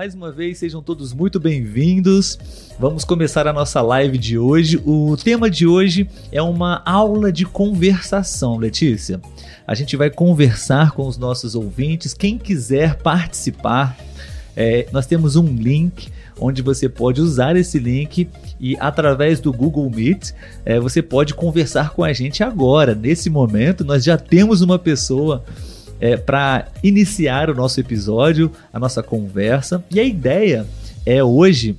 Mais uma vez, sejam todos muito bem-vindos. Vamos começar a nossa live de hoje. O tema de hoje é uma aula de conversação, Letícia. A gente vai conversar com os nossos ouvintes. Quem quiser participar, é, nós temos um link onde você pode usar esse link e através do Google Meet é, você pode conversar com a gente agora. Nesse momento, nós já temos uma pessoa é, para iniciar o nosso episódio, a nossa conversa. E a ideia é hoje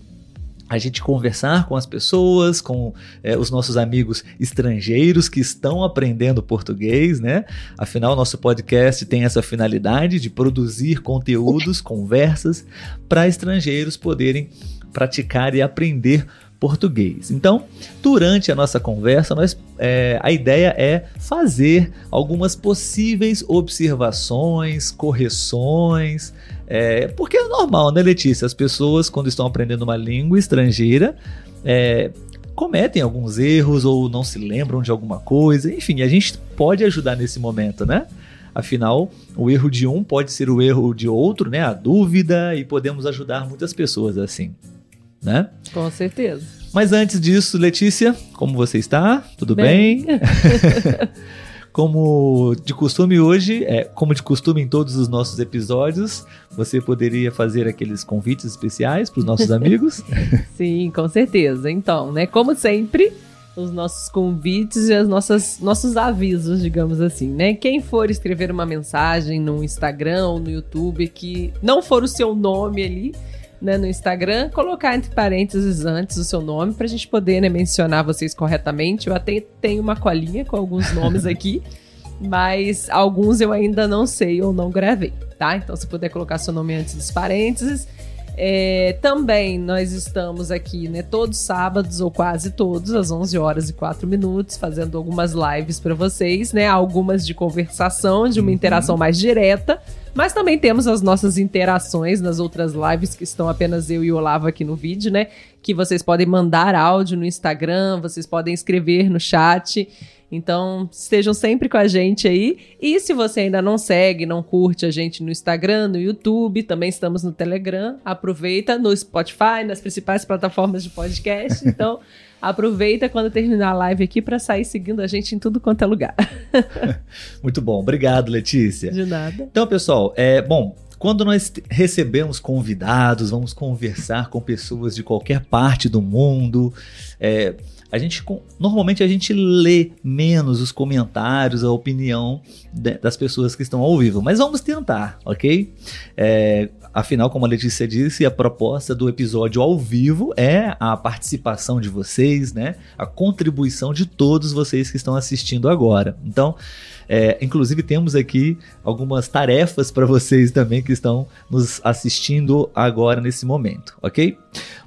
a gente conversar com as pessoas, com é, os nossos amigos estrangeiros que estão aprendendo português, né? Afinal, nosso podcast tem essa finalidade de produzir conteúdos, conversas para estrangeiros poderem praticar e aprender português. Então, durante a nossa conversa, nós, é, a ideia é fazer algumas possíveis observações, correções, é, porque é normal, né, Letícia? As pessoas, quando estão aprendendo uma língua estrangeira, é, cometem alguns erros ou não se lembram de alguma coisa. Enfim, a gente pode ajudar nesse momento, né? Afinal, o erro de um pode ser o erro de outro, né? A dúvida e podemos ajudar muitas pessoas assim né? Com certeza. Mas antes disso, Letícia, como você está? Tudo bem? bem? como de costume hoje, é, como de costume em todos os nossos episódios, você poderia fazer aqueles convites especiais para os nossos amigos? Sim, com certeza. Então, né, como sempre, os nossos convites e as nossas nossos avisos, digamos assim, né? Quem for escrever uma mensagem no Instagram ou no YouTube que não for o seu nome ali, né, no Instagram, colocar entre parênteses antes o seu nome para a gente poder né, mencionar vocês corretamente. Eu até tenho uma colinha com alguns nomes aqui, mas alguns eu ainda não sei ou não gravei, tá? Então, se puder colocar seu nome antes dos parênteses. É, também nós estamos aqui, né, todos sábados ou quase todos, às 11 horas e 4 minutos, fazendo algumas lives para vocês, né? Algumas de conversação, de uma uhum. interação mais direta mas também temos as nossas interações nas outras lives que estão apenas eu e o Olavo aqui no vídeo, né? Que vocês podem mandar áudio no Instagram, vocês podem escrever no chat. Então, estejam sempre com a gente aí. E se você ainda não segue, não curte a gente no Instagram, no YouTube, também estamos no Telegram. Aproveita no Spotify, nas principais plataformas de podcast. Então, Aproveita quando terminar a live aqui para sair seguindo a gente em tudo quanto é lugar. Muito bom. Obrigado, Letícia. De nada. Então, pessoal, é bom. Quando nós recebemos convidados, vamos conversar com pessoas de qualquer parte do mundo. É, a gente normalmente a gente lê menos os comentários, a opinião de, das pessoas que estão ao vivo, mas vamos tentar, ok? É, Afinal, como a Letícia disse, a proposta do episódio ao vivo é a participação de vocês, né? A contribuição de todos vocês que estão assistindo agora. Então, é, inclusive temos aqui algumas tarefas para vocês também que estão nos assistindo agora nesse momento, ok?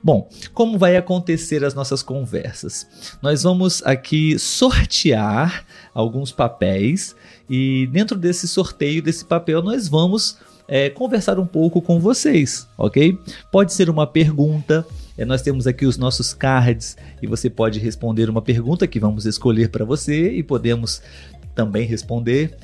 Bom, como vai acontecer as nossas conversas? Nós vamos aqui sortear alguns papéis e dentro desse sorteio desse papel nós vamos é, conversar um pouco com vocês, ok? Pode ser uma pergunta. É, nós temos aqui os nossos cards e você pode responder uma pergunta que vamos escolher para você e podemos também responder.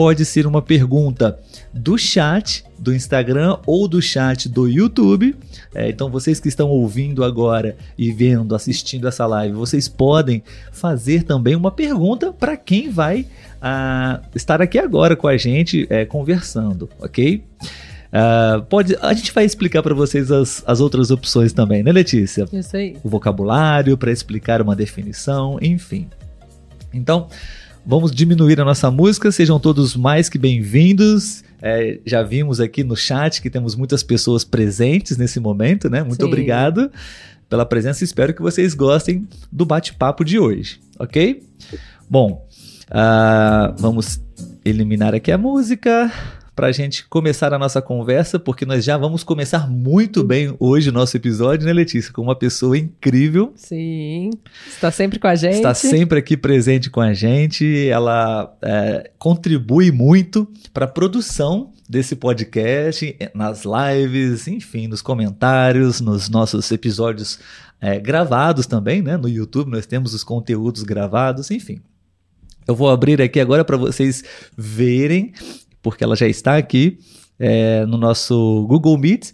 Pode ser uma pergunta do chat do Instagram ou do chat do YouTube. É, então, vocês que estão ouvindo agora e vendo, assistindo essa live, vocês podem fazer também uma pergunta para quem vai a estar aqui agora com a gente é, conversando, ok? Uh, pode, a gente vai explicar para vocês as, as outras opções também, né, Letícia? Isso aí. O vocabulário para explicar uma definição, enfim. Então, vamos diminuir a nossa música. Sejam todos mais que bem-vindos. É, já vimos aqui no chat que temos muitas pessoas presentes nesse momento, né? Muito Sim. obrigado pela presença. Espero que vocês gostem do bate-papo de hoje, ok? Bom, Uh, vamos eliminar aqui a música para a gente começar a nossa conversa, porque nós já vamos começar muito bem hoje o nosso episódio, né, Letícia? Com uma pessoa incrível. Sim, está sempre com a gente. Está sempre aqui presente com a gente. Ela é, contribui muito para a produção desse podcast, nas lives, enfim, nos comentários, nos nossos episódios é, gravados também, né? No YouTube nós temos os conteúdos gravados, enfim. Eu vou abrir aqui agora para vocês verem, porque ela já está aqui é, no nosso Google Meet.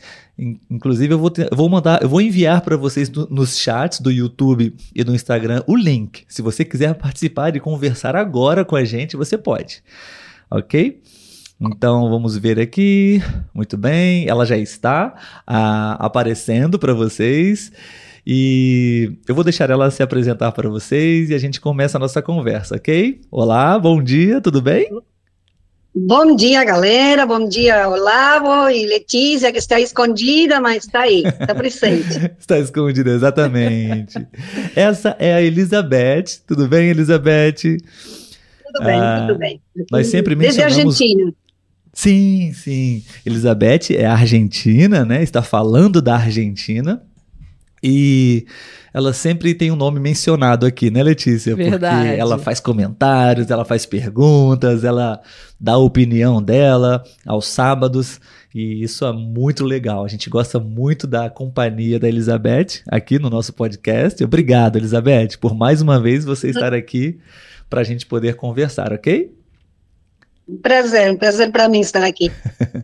Inclusive, eu vou, ter, vou mandar, eu vou enviar para vocês no, nos chats do YouTube e do Instagram o link. Se você quiser participar e conversar agora com a gente, você pode. Ok? Então vamos ver aqui. Muito bem, ela já está ah, aparecendo para vocês. E eu vou deixar ela se apresentar para vocês e a gente começa a nossa conversa, ok? Olá, bom dia, tudo bem? Bom dia, galera. Bom dia, Olavo e Letícia, que está escondida, mas está aí, está presente. está escondida, exatamente. Essa é a Elizabeth. Tudo bem, Elizabeth? Tudo bem, ah, tudo bem. Nós sempre mencionamos... Desde a Argentina. Sim, sim. Elizabeth é argentina, né? Está falando da Argentina. E ela sempre tem um nome mencionado aqui, né, Letícia? Verdade. Porque ela faz comentários, ela faz perguntas, ela dá a opinião dela aos sábados. E isso é muito legal. A gente gosta muito da companhia da Elizabeth aqui no nosso podcast. Obrigado, Elizabeth, por mais uma vez você estar aqui para a gente poder conversar, ok? Um prazer, um prazer para mim estar aqui.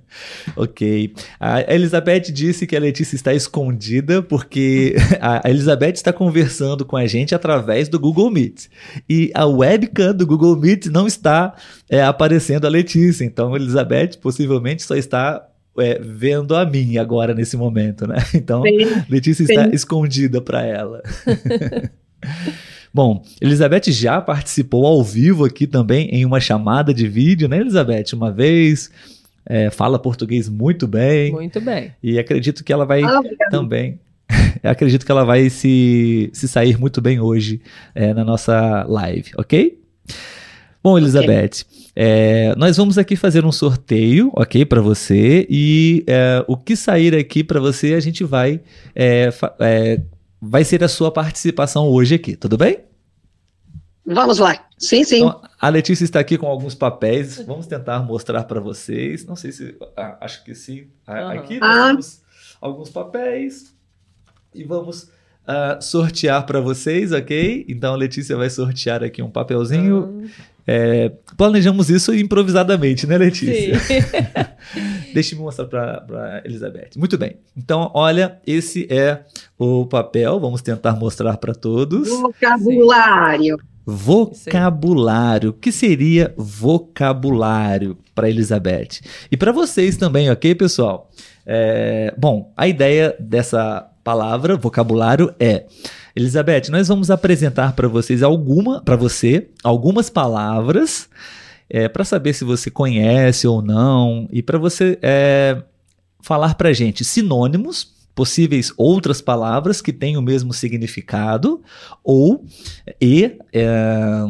ok. A Elizabeth disse que a Letícia está escondida porque a Elizabeth está conversando com a gente através do Google Meet. E a webcam do Google Meet não está é, aparecendo a Letícia. Então, a Elizabeth possivelmente só está é, vendo a mim agora nesse momento, né? Então, Sim. Letícia Sim. está escondida para ela. Bom, Elizabeth já participou ao vivo aqui também em uma chamada de vídeo, né, Elizabeth? Uma vez. É, fala português muito bem. Muito bem. E acredito que ela vai ah, também. acredito que ela vai se, se sair muito bem hoje é, na nossa live, ok? Bom, Elizabeth, okay. é, nós vamos aqui fazer um sorteio, ok, para você. E é, o que sair aqui para você, a gente vai é, é vai ser a sua participação hoje aqui, tudo bem? Vamos lá. Sim, sim. Então, a Letícia está aqui com alguns papéis. Vamos tentar mostrar para vocês. Não sei se. Ah, acho que sim. Uhum. Aqui nós ah. temos alguns papéis e vamos uh, sortear para vocês, ok? Então a Letícia vai sortear aqui um papelzinho. Uhum. É, planejamos isso improvisadamente, né, Letícia? Sim. Deixa eu mostrar para Elizabeth. Muito bem. Então, olha, esse é o papel. Vamos tentar mostrar para todos. Vocabulário. Vocabulário. O que seria vocabulário para Elizabeth? E para vocês também, ok, pessoal? É, bom, a ideia dessa palavra, vocabulário, é Elizabeth, nós vamos apresentar para vocês alguma, para você, algumas palavras é, para saber se você conhece ou não e para você é, falar para gente sinônimos, possíveis outras palavras que têm o mesmo significado ou e é,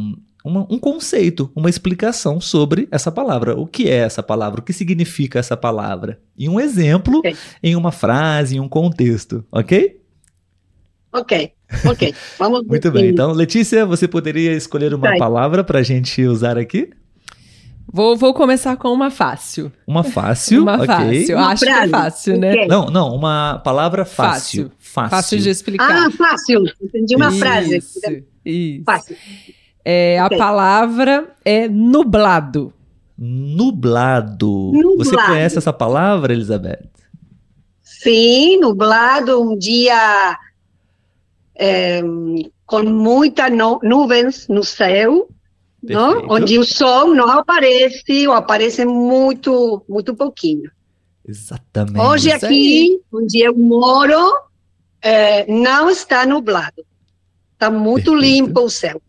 uma, um conceito, uma explicação sobre essa palavra. O que é essa palavra? O que significa essa palavra? E um exemplo okay. em uma frase, em um contexto, ok? Ok, ok. Vamos Muito bem. Então, Letícia, você poderia escolher uma palavra para a gente usar aqui? Vou, vou começar com uma fácil. Uma fácil? uma okay. fácil. Uma Acho frase. que é fácil, né? Okay. Não, não, uma palavra fácil. Fácil. Fácil, fácil de explicar. Ah, fácil. Entendi uma isso, frase. Isso. Fácil. É, okay. A palavra é nublado. Nublado. nublado. Você conhece essa palavra, Elizabeth? Sim, nublado, um dia é, com muitas nuvens no céu, não? onde o sol não aparece ou aparece muito, muito pouquinho. Exatamente. Hoje aqui, onde eu moro, é, não está nublado. Está muito Perfeito. limpo o céu.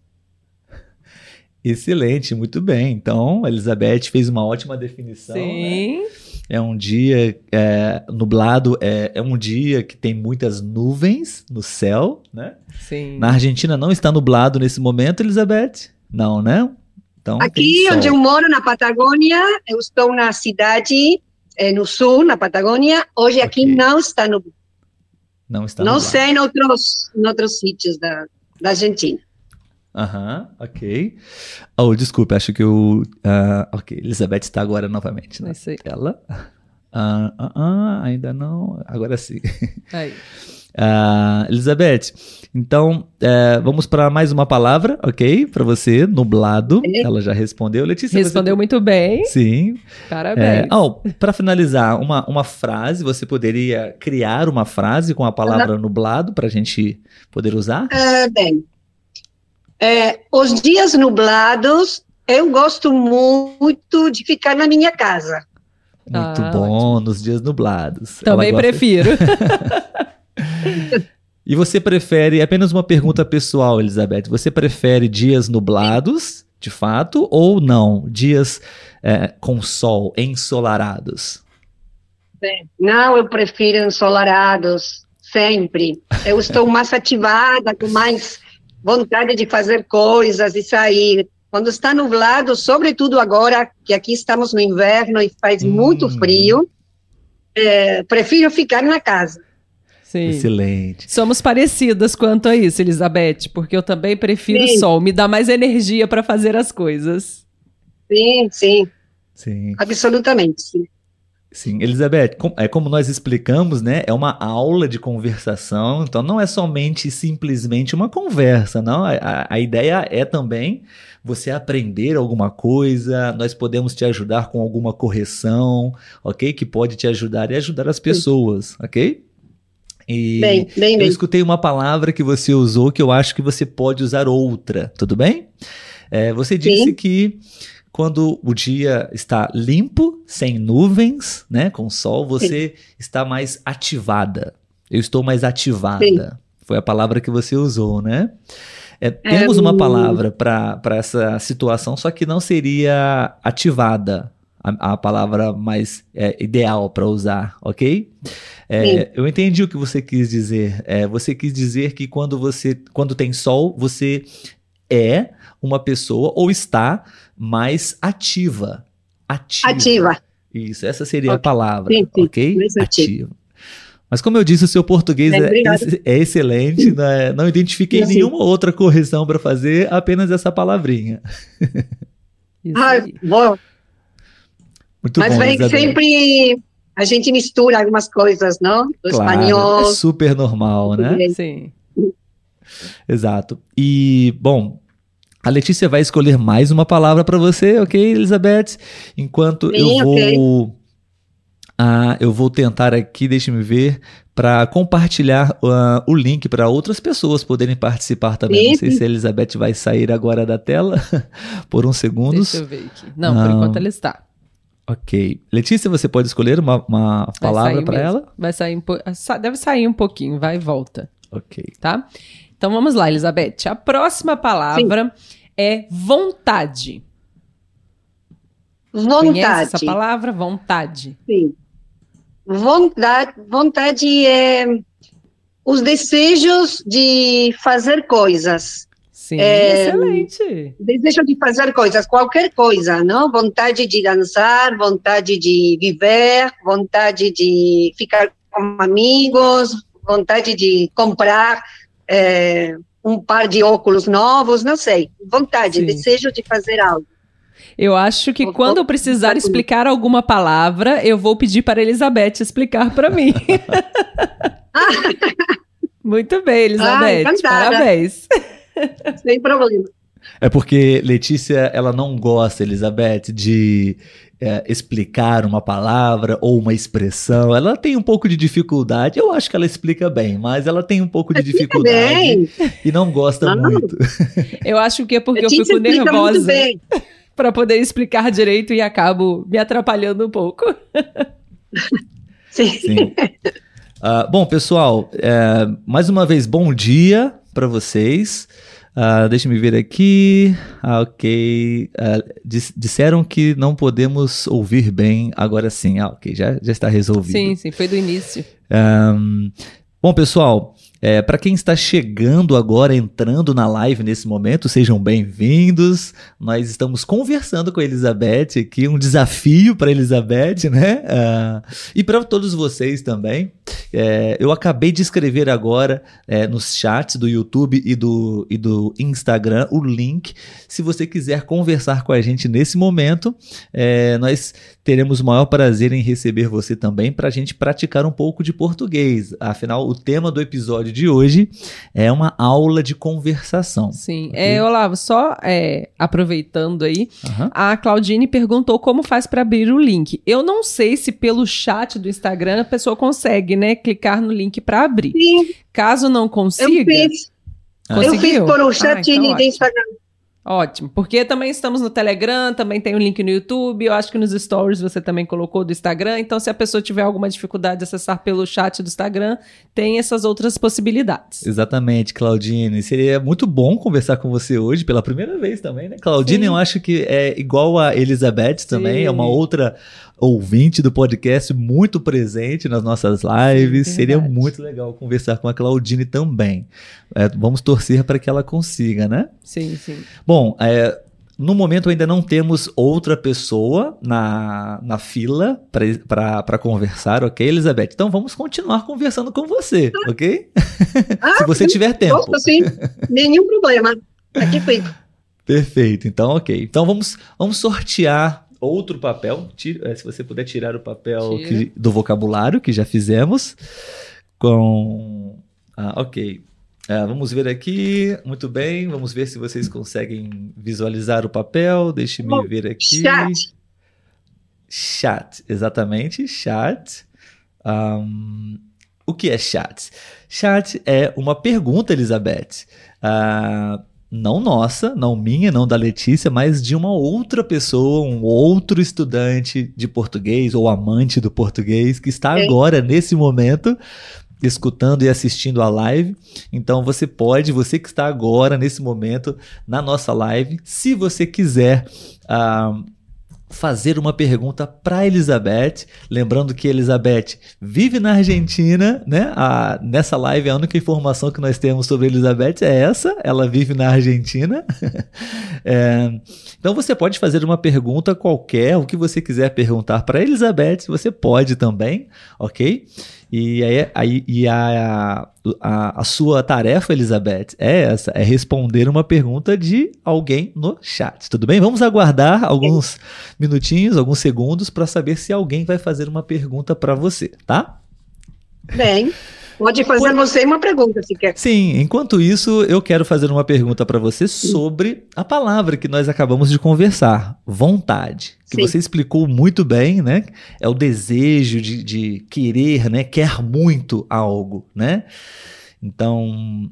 Excelente, muito bem. Então, a Elizabeth fez uma ótima definição. Né? Sim. Né? É um dia é, nublado, é, é um dia que tem muitas nuvens no céu, né? Sim. Na Argentina não está nublado nesse momento, Elizabeth? Não, né? Então, Aqui onde eu moro, na Patagônia, eu estou na cidade é, no sul, na Patagônia. Hoje okay. aqui não está nublado. Não está Não nublado. sei em outros, em outros sítios da, da Argentina. Aham, uhum, ok. Oh, desculpe, acho que o. Uh, ok, Elizabeth está agora novamente, né? Sei. Ela. Uh, uh, uh, ainda não. Agora sim. Aí. Uh, Elizabeth, então é, vamos para mais uma palavra, ok? Para você, nublado. Ela já respondeu. Letícia, respondeu você... muito bem. Sim. Parabéns. É, oh, para finalizar, uma, uma frase, você poderia criar uma frase com a palavra nublado para a gente poder usar? Uh, bem, é, os dias nublados, eu gosto muito de ficar na minha casa. Muito ah, bom, ótimo. nos dias nublados. Também prefiro. e você prefere, apenas uma pergunta pessoal, Elizabeth, você prefere dias nublados, de fato, ou não? Dias é, com sol, ensolarados? Não, eu prefiro ensolarados, sempre. Eu estou mais ativada, com mais vontade de fazer coisas e sair. Quando está nublado, sobretudo agora que aqui estamos no inverno e faz hum. muito frio, é, prefiro ficar na casa. Sim. Excelente. Somos parecidas quanto a isso, Elizabeth, porque eu também prefiro sim. sol, me dá mais energia para fazer as coisas. Sim, sim. Sim. Absolutamente, sim. Sim, Elizabeth, é como nós explicamos, né? É uma aula de conversação, então não é somente simplesmente uma conversa, não. A, a, ideia é também você aprender alguma coisa, nós podemos te ajudar com alguma correção, ok? Que pode te ajudar e ajudar as pessoas, ok? E bem, bem, eu bem. escutei uma palavra que você usou que eu acho que você pode usar outra, tudo bem? É, você disse Sim. que quando o dia está limpo, sem nuvens, né, com sol, você Sim. está mais ativada. Eu estou mais ativada. Sim. Foi a palavra que você usou, né? É, temos é, uma palavra para essa situação, só que não seria ativada a, a palavra mais é, ideal para usar, ok? É, eu entendi o que você quis dizer. É, você quis dizer que quando você, quando tem sol, você é uma pessoa ou está mais ativa. Ativa. Ativa. Isso, essa seria okay. a palavra, sim, sim. ok? Ativa. Mas como eu disse, o seu português é, é, é excelente, né? não identifiquei nenhuma outra correção para fazer, apenas essa palavrinha. ah, bom. Muito Mas bom, vem sempre a gente mistura algumas coisas, não? Do claro, espanhol. É super normal, né? Sim. Exato. E, bom, a Letícia vai escolher mais uma palavra para você, ok, Elizabeth? Enquanto Sim, eu vou. Okay. Ah, eu vou tentar aqui, deixe-me ver, para compartilhar uh, o link para outras pessoas poderem participar também. Sim. Não sei se a Elizabeth vai sair agora da tela por uns segundos. Deixa eu ver aqui. Não, por enquanto ela está. Ok. Letícia, você pode escolher uma, uma palavra para ela? Vai sair um Deve sair um pouquinho, vai e volta. Ok. Tá? Então vamos lá, Elizabeth. A próxima palavra Sim. é vontade. Vontade. Conhece essa palavra? Vontade. Sim. Vontade, vontade é os desejos de fazer coisas. Sim, é, excelente. Desejo de fazer coisas, qualquer coisa, não? Vontade de dançar, vontade de viver, vontade de ficar com amigos, vontade de comprar é, um par de óculos novos, não sei. Vontade, Sim. desejo de fazer algo. Eu acho que quando eu precisar explicar alguma palavra, eu vou pedir para a Elizabeth explicar para mim. Muito bem, Elizabeth. Ah, Parabéns. Sem problema. É porque Letícia, ela não gosta, Elizabeth, de é, explicar uma palavra ou uma expressão. Ela tem um pouco de dificuldade. Eu acho que ela explica bem, mas ela tem um pouco de dificuldade bem. e não gosta não. muito. Eu acho que é porque Letícia eu fico nervosa para poder explicar direito e acabo me atrapalhando um pouco. Sim. Sim. Uh, bom, pessoal, é, mais uma vez, bom dia para vocês. Uh, deixa me ver aqui. Ah, ok. Uh, dis disseram que não podemos ouvir bem. Agora sim. Ah, ok. Já, já está resolvido. Sim, sim. Foi do início. Um, bom, pessoal. É, para quem está chegando agora, entrando na live nesse momento, sejam bem-vindos. Nós estamos conversando com a Elizabeth aqui, um desafio para a Elizabeth, né? Uh, e para todos vocês também. É, eu acabei de escrever agora é, nos chats do YouTube e do, e do Instagram o link. Se você quiser conversar com a gente nesse momento, é, nós teremos o maior prazer em receber você também para a gente praticar um pouco de português. Afinal, o tema do episódio de hoje é uma aula de conversação. Sim. Okay? É, Olavo, só é, aproveitando aí, uhum. a Claudine perguntou como faz para abrir o link. Eu não sei se pelo chat do Instagram a pessoa consegue, né, clicar no link para abrir. Sim. Caso não consiga. Eu fiz. Conseguiu? Eu fiz por um chat ah, então do Instagram. Ótimo, porque também estamos no Telegram, também tem o um link no YouTube, eu acho que nos stories você também colocou do Instagram, então se a pessoa tiver alguma dificuldade de acessar pelo chat do Instagram, tem essas outras possibilidades. Exatamente, Claudine. Seria muito bom conversar com você hoje pela primeira vez também, né? Claudine, Sim. eu acho que é igual a Elizabeth também, Sim. é uma outra ouvinte do podcast muito presente nas nossas lives. Sim, Seria muito legal conversar com a Claudine também. É, vamos torcer para que ela consiga, né? Sim, sim. Bom, é, no momento ainda não temos outra pessoa na, na fila para conversar, ok, Elizabeth? Então vamos continuar conversando com você, ok? Ah, Se você tiver tempo. Posso, sim, nenhum problema. Aqui fico. Perfeito, então ok. Então vamos, vamos sortear outro papel. Tira, eh, se você puder tirar o papel que, do vocabulário, que já fizemos. Com. Ah, ok. Ah, vamos ver aqui. Muito bem. Vamos ver se vocês conseguem visualizar o papel. Deixe-me ver aqui. Chat. Chat, exatamente. Chat. Um, o que é chat? Chat é uma pergunta, Elizabeth. Uh, não nossa, não minha, não da Letícia, mas de uma outra pessoa, um outro estudante de português ou amante do português que está agora, nesse momento, escutando e assistindo a live. Então você pode, você que está agora, nesse momento, na nossa live, se você quiser. Uh, fazer uma pergunta para Elizabeth, lembrando que Elizabeth vive na Argentina, né? A, nessa live a única informação que nós temos sobre Elizabeth é essa, ela vive na Argentina. é, então você pode fazer uma pergunta qualquer, o que você quiser perguntar para Elizabeth, você pode também, ok? E, aí, aí, e a, a, a, sua tarefa, Elizabeth, é essa: é responder uma pergunta de alguém no chat. Tudo bem? Vamos aguardar alguns minutinhos, alguns segundos, para saber se alguém vai fazer uma pergunta para você, tá? Bem. Pode fazer Por... você uma pergunta, se quer. Sim, enquanto isso, eu quero fazer uma pergunta para você sobre a palavra que nós acabamos de conversar, vontade. Que Sim. você explicou muito bem, né? É o desejo de, de querer, né? Quer muito algo, né? Então,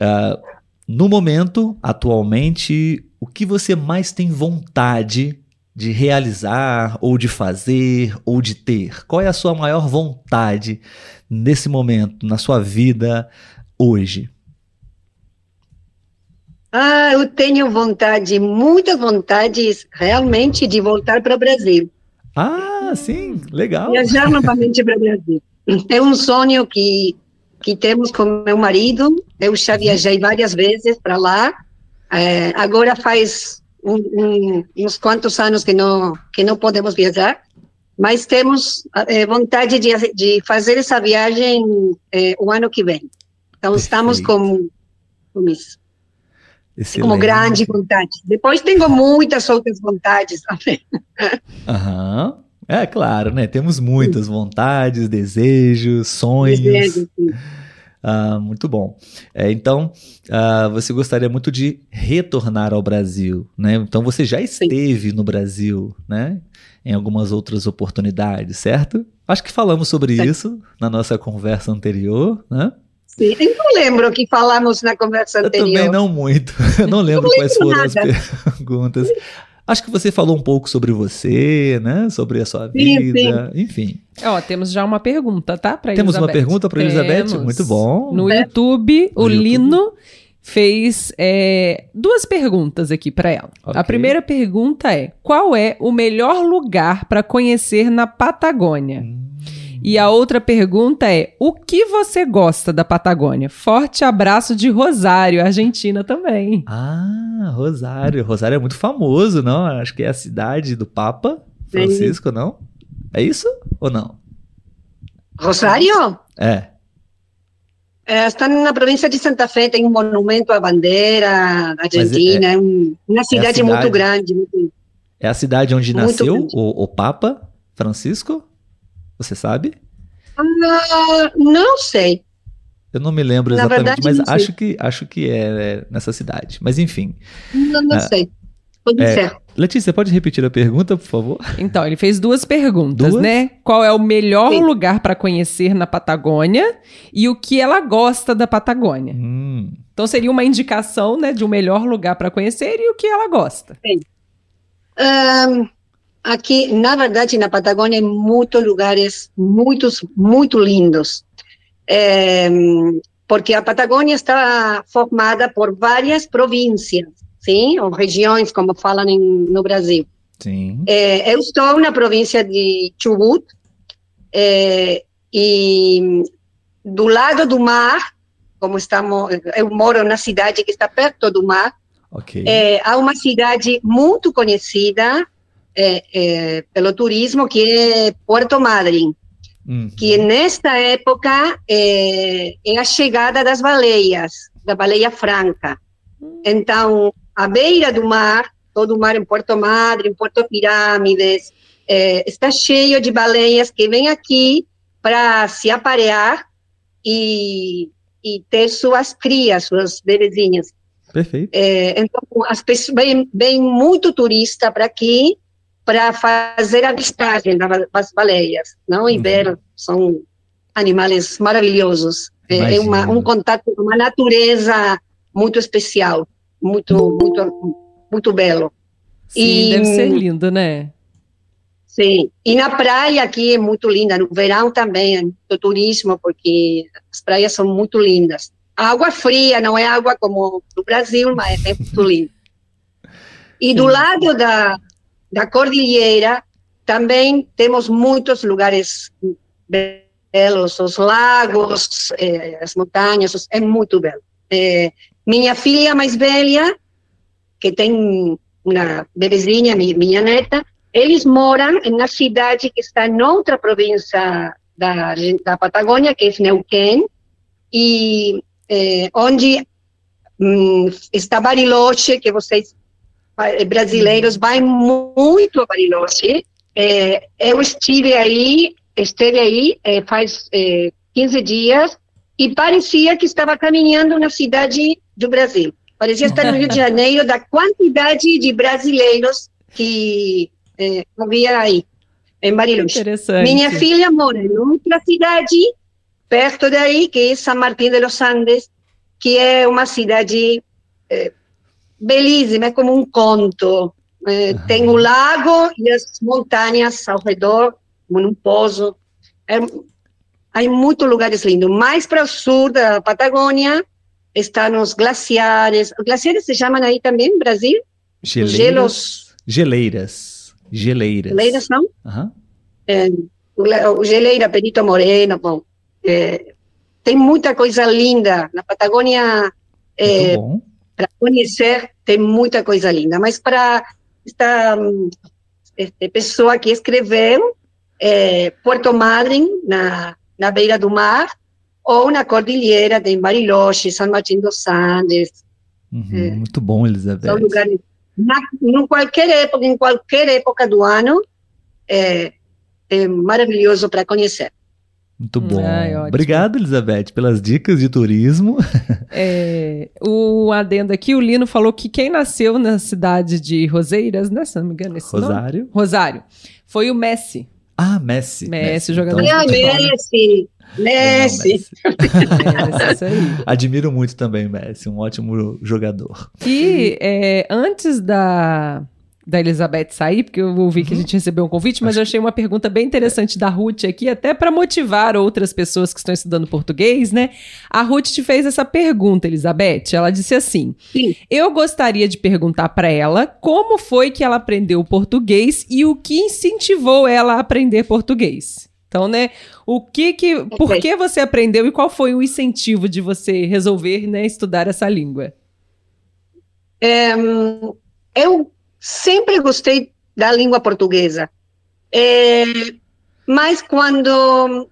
uh, no momento, atualmente, o que você mais tem vontade de realizar, ou de fazer, ou de ter? Qual é a sua maior vontade nesse momento, na sua vida hoje? Ah, eu tenho vontade, muitas vontades, realmente, de voltar para o Brasil. Ah, sim, legal. Viajar novamente para o Brasil. É um sonho que, que temos com meu marido. Eu já viajei várias vezes para lá. É, agora faz um, um, uns quantos anos que não, que não podemos viajar mas temos é, vontade de, de, fazer essa viagem é, o ano que vem. Então, estamos com, com isso. Excelente. Como grande vontade. Depois tenho muitas outras vontades também. Aham. É claro, né? Temos muitas vontades, desejos, sonhos. Desejo. Ah, muito bom. É, então, ah, você gostaria muito de retornar ao Brasil, né? Então, você já esteve sim. no Brasil, né? Em algumas outras oportunidades, certo? Acho que falamos sobre Sim. isso na nossa conversa anterior, né? Sim, eu não lembro que falamos na conversa anterior. Eu também não muito. Eu não lembro, não quais foram nada. as perguntas. Acho que você falou um pouco sobre você, né? Sobre a sua vida, sim. enfim. Ó, temos já uma pergunta, tá? Pra Temos Elizabeth. uma pergunta para Elizabeth? Muito bom. No YouTube, no o YouTube. Lino fez é, duas perguntas aqui para ela. Okay. A primeira pergunta é: qual é o melhor lugar para conhecer na Patagônia? Hum. E a outra pergunta é: o que você gosta da Patagônia? Forte abraço de Rosário, Argentina também. Ah, Rosário. Rosário é muito famoso, não? Acho que é a cidade do Papa Francisco, Sim. não? É isso ou não? Rosário? É. É, está na província de Santa Fé, tem um monumento à bandeira argentina, é, é um, uma cidade, é cidade, muito grande. Muito, é a cidade onde nasceu o, o, Papa Francisco? Você sabe? Ah, não sei. Eu não me lembro exatamente, verdade, mas acho que, acho que é, é, nessa cidade. Mas enfim. Não, não ah, sei. Pode é, ser. Letícia, pode repetir a pergunta, por favor? Então, ele fez duas perguntas, duas? né? Qual é o melhor Sim. lugar para conhecer na Patagônia e o que ela gosta da Patagônia? Hum. Então, seria uma indicação, né, de um melhor lugar para conhecer e o que ela gosta. Sim. Um, aqui, na verdade, na Patagônia, tem muitos lugares muitos, muito lindos. É, porque a Patagônia está formada por várias províncias sim, ou regiões, como falam em, no Brasil. Sim. É, eu estou na província de Chubut, é, e do lado do mar, como estamos, eu moro na cidade que está perto do mar, okay. é, há uma cidade muito conhecida é, é, pelo turismo, que é Puerto Madryn, uhum. que nesta época é, é a chegada das baleias, da baleia franca. Hum. Então, à beira do mar, todo o mar em Porto Madre, em Porto Pirâmides, é, está cheio de baleias que vêm aqui para se aparear e, e ter suas crias, suas bebezinhas. Perfeito. É, então, as pessoas vêm, vem muito turista para aqui para fazer a avistagem das baleias, não? E uhum. ver, são animais maravilhosos. É, é uma, um contato com uma natureza muito especial muito, muito, muito belo. Sim, e, deve ser lindo, né? Sim, e na praia aqui é muito linda, no verão também, do turismo, porque as praias são muito lindas. A água fria, não é água como no Brasil, mas é muito linda. E do lado da, da cordilheira, também temos muitos lugares belos, os lagos, eh, as montanhas, é muito belo. Eh, minha filha mais velha, que tem uma bebezinha, minha neta, eles moram na cidade que está em outra província da, da Patagônia, que é Neuquén, e eh, onde hum, está Bariloche, que vocês eh, brasileiros vai muito a Bariloche. Eh, eu estive aí, esteve aí eh, faz 15 dias e parecia que estava caminhando na cidade do Brasil. Parecia estar no Rio de Janeiro da quantidade de brasileiros que é, havia aí, em Bariloche. Minha filha mora em outra cidade, perto daí, que é São Martín de los Andes, que é uma cidade é, belíssima, é como um conto. É, tem o lago e as montanhas ao redor, como um poço. É, há muitos lugares lindos. Mais para o sul da Patagônia, estão os glaciares. Glaciares se chamam aí também, Brasil? Geleiras. Gelos. Geleiras. Geleiras. Geleiras, não? Uhum. É, Geleira Perito Moreno, bom. É, tem muita coisa linda. Na Patagônia, é, para conhecer, tem muita coisa linda. Mas para esta este, pessoa que escreveu, é, Porto Madryn, na, na beira do mar, ou na cordilheira de Bariloche, São Martin dos Andes. Uhum, é, muito bom, Elizabeth. São lugares, na, em qualquer época, em qualquer época do ano, é, é maravilhoso para conhecer. Muito bom. Ai, Obrigado, Elizabeth, pelas dicas de turismo. É, o adendo aqui, o Lino falou que quem nasceu na cidade de Roseiras, né, se não me engano, esse Rosário. Nome? Rosário. Foi o Messi. Ah, Messi. Messi, Messi jogador então, de futebol. Messi. Messi. Messi. É, Admiro muito também Messi, um ótimo jogador. E é, antes da, da Elizabeth sair, porque eu ouvi uhum. que a uhum. gente recebeu um convite, mas Acho... eu achei uma pergunta bem interessante da Ruth aqui, até para motivar outras pessoas que estão estudando português, né? A Ruth te fez essa pergunta, Elizabeth. Ela disse assim: Sim. Eu gostaria de perguntar para ela como foi que ela aprendeu português e o que incentivou ela a aprender português. Então, né, o que que, por que você aprendeu e qual foi o incentivo de você resolver, né, estudar essa língua? É, eu sempre gostei da língua portuguesa, é, mas quando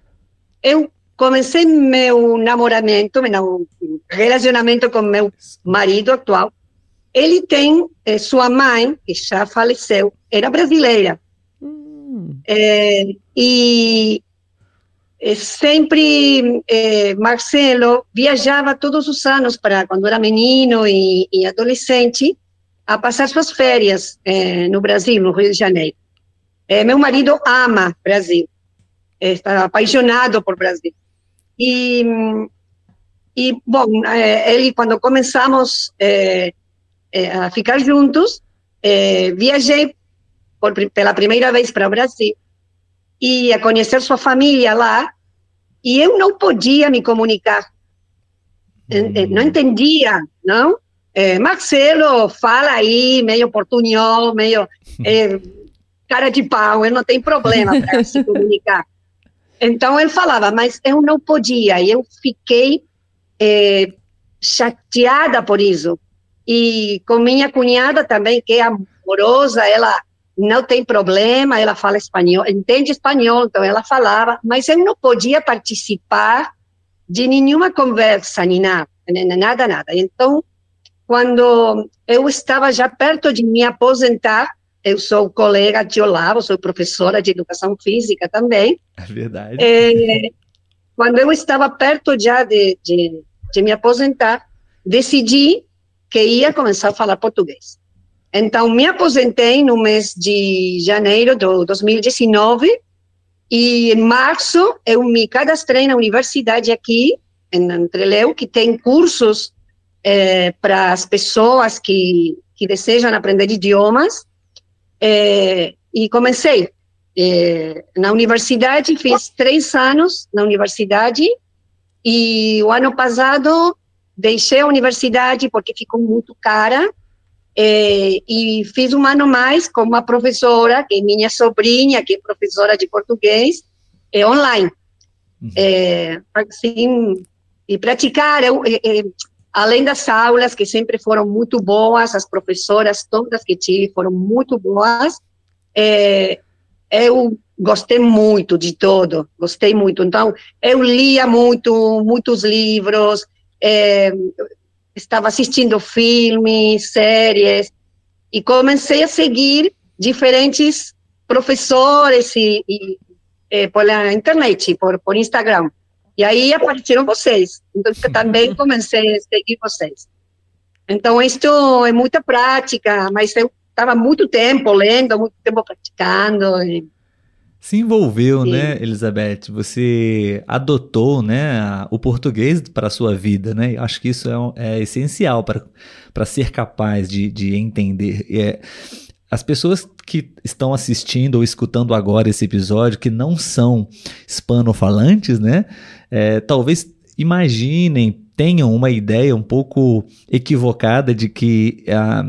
eu comecei meu namoramento, meu relacionamento com meu marido atual. Ele tem eh, sua mãe, que já faleceu, era brasileira. É, e é, sempre é, Marcelo viajava todos os anos para quando era menino e, e adolescente a passar suas férias no Brasil, no Rio de Janeiro. meu marido ama Brasil, está apaixonado por Brasil. E, e bom, ele quando começamos a ficar juntos, viajei por, pela primeira vez para o Brasil e a conhecer sua família lá, e eu não podia me comunicar. Hum. Não entendia, não? É, Marcelo fala aí, meio portunhol, meio é, cara de pau, eu não tenho problema para se comunicar. Então ele falava, mas eu não podia, e eu fiquei é, chateada por isso. E com minha cunhada também, que é amorosa, ela não tem problema, ela fala espanhol, entende espanhol, então ela falava, mas eu não podia participar de nenhuma conversa, nem nada, nada, nada. Então, quando eu estava já perto de me aposentar, eu sou colega de Olavo, sou professora de educação física também. É verdade. É, quando eu estava perto já de, de, de me aposentar, decidi que ia começar a falar português. Então, me aposentei no mês de janeiro de 2019 e em março eu me cadastrei na universidade aqui, em Treleu, que tem cursos é, para as pessoas que, que desejam aprender idiomas. É, e comecei é, na universidade, fiz três anos na universidade e o ano passado deixei a universidade porque ficou muito cara é, e fiz um ano mais com uma professora, que é minha sobrinha, que é professora de português, é, online. Uhum. É, assim, e praticar, eu, é, além das aulas, que sempre foram muito boas, as professoras todas que tive foram muito boas, eu gostei muito de todo, gostei muito. Então, eu lia muito, muitos livros, estava assistindo filmes, séries, e comecei a seguir diferentes professores e, e, e pela internet, por, por Instagram. E aí apareceram vocês. Então, eu também comecei a seguir vocês. Então, isto é muita prática, mas eu estava muito tempo lendo, muito tempo praticando. E, se envolveu, Sim. né, Elizabeth? Você adotou, né, o português para a sua vida, né? Acho que isso é, é essencial para ser capaz de, de entender. É, as pessoas que estão assistindo ou escutando agora esse episódio, que não são hispanofalantes, né, é, talvez imaginem, tenham uma ideia um pouco equivocada de que ah,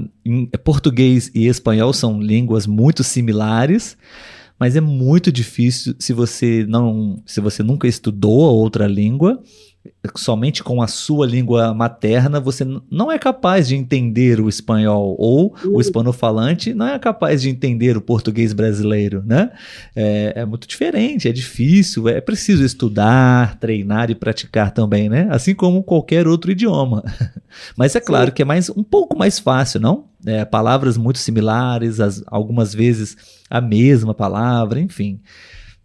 português e espanhol são línguas muito similares mas é muito difícil se você não, se você nunca estudou outra língua, somente com a sua língua materna, você não é capaz de entender o espanhol, ou o hispanofalante não é capaz de entender o português brasileiro, né? É, é, muito diferente, é difícil, é preciso estudar, treinar e praticar também, né? Assim como qualquer outro idioma. Mas é claro que é mais um pouco mais fácil, não? É, palavras muito similares, as, algumas vezes a mesma palavra, enfim.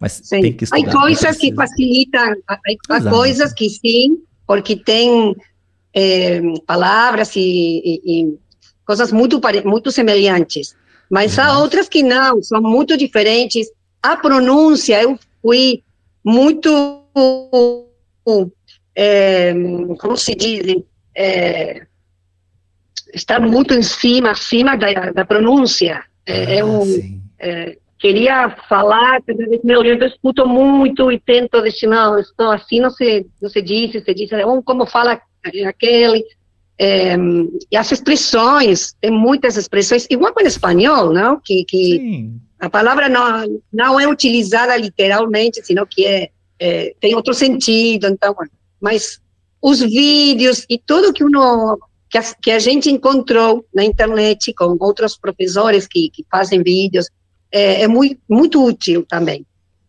Mas sim. tem que estudar. Há coisas que facilitam, há coisas que sim, porque tem é, palavras e, e, e, coisas muito, muito semelhantes. Mas uhum. há outras que não, são muito diferentes. A pronúncia, eu fui muito, é, como se diz, é, estar muito em cima, acima da, da pronúncia. Ah, eu, queria falar, meu, eu escuto muito e tento dizer, não, estou assim, não se, não se diz, se diz, como fala aquele, é, e as expressões, tem muitas expressões, igual com o espanhol, não? Que, que a palavra não, não é utilizada literalmente, senão que é, é tem outro sentido, então, mas os vídeos e tudo que uno que a, que a gente encontrou na internet com outros professores que, que fazem vídeos, é, é muito, muito útil também.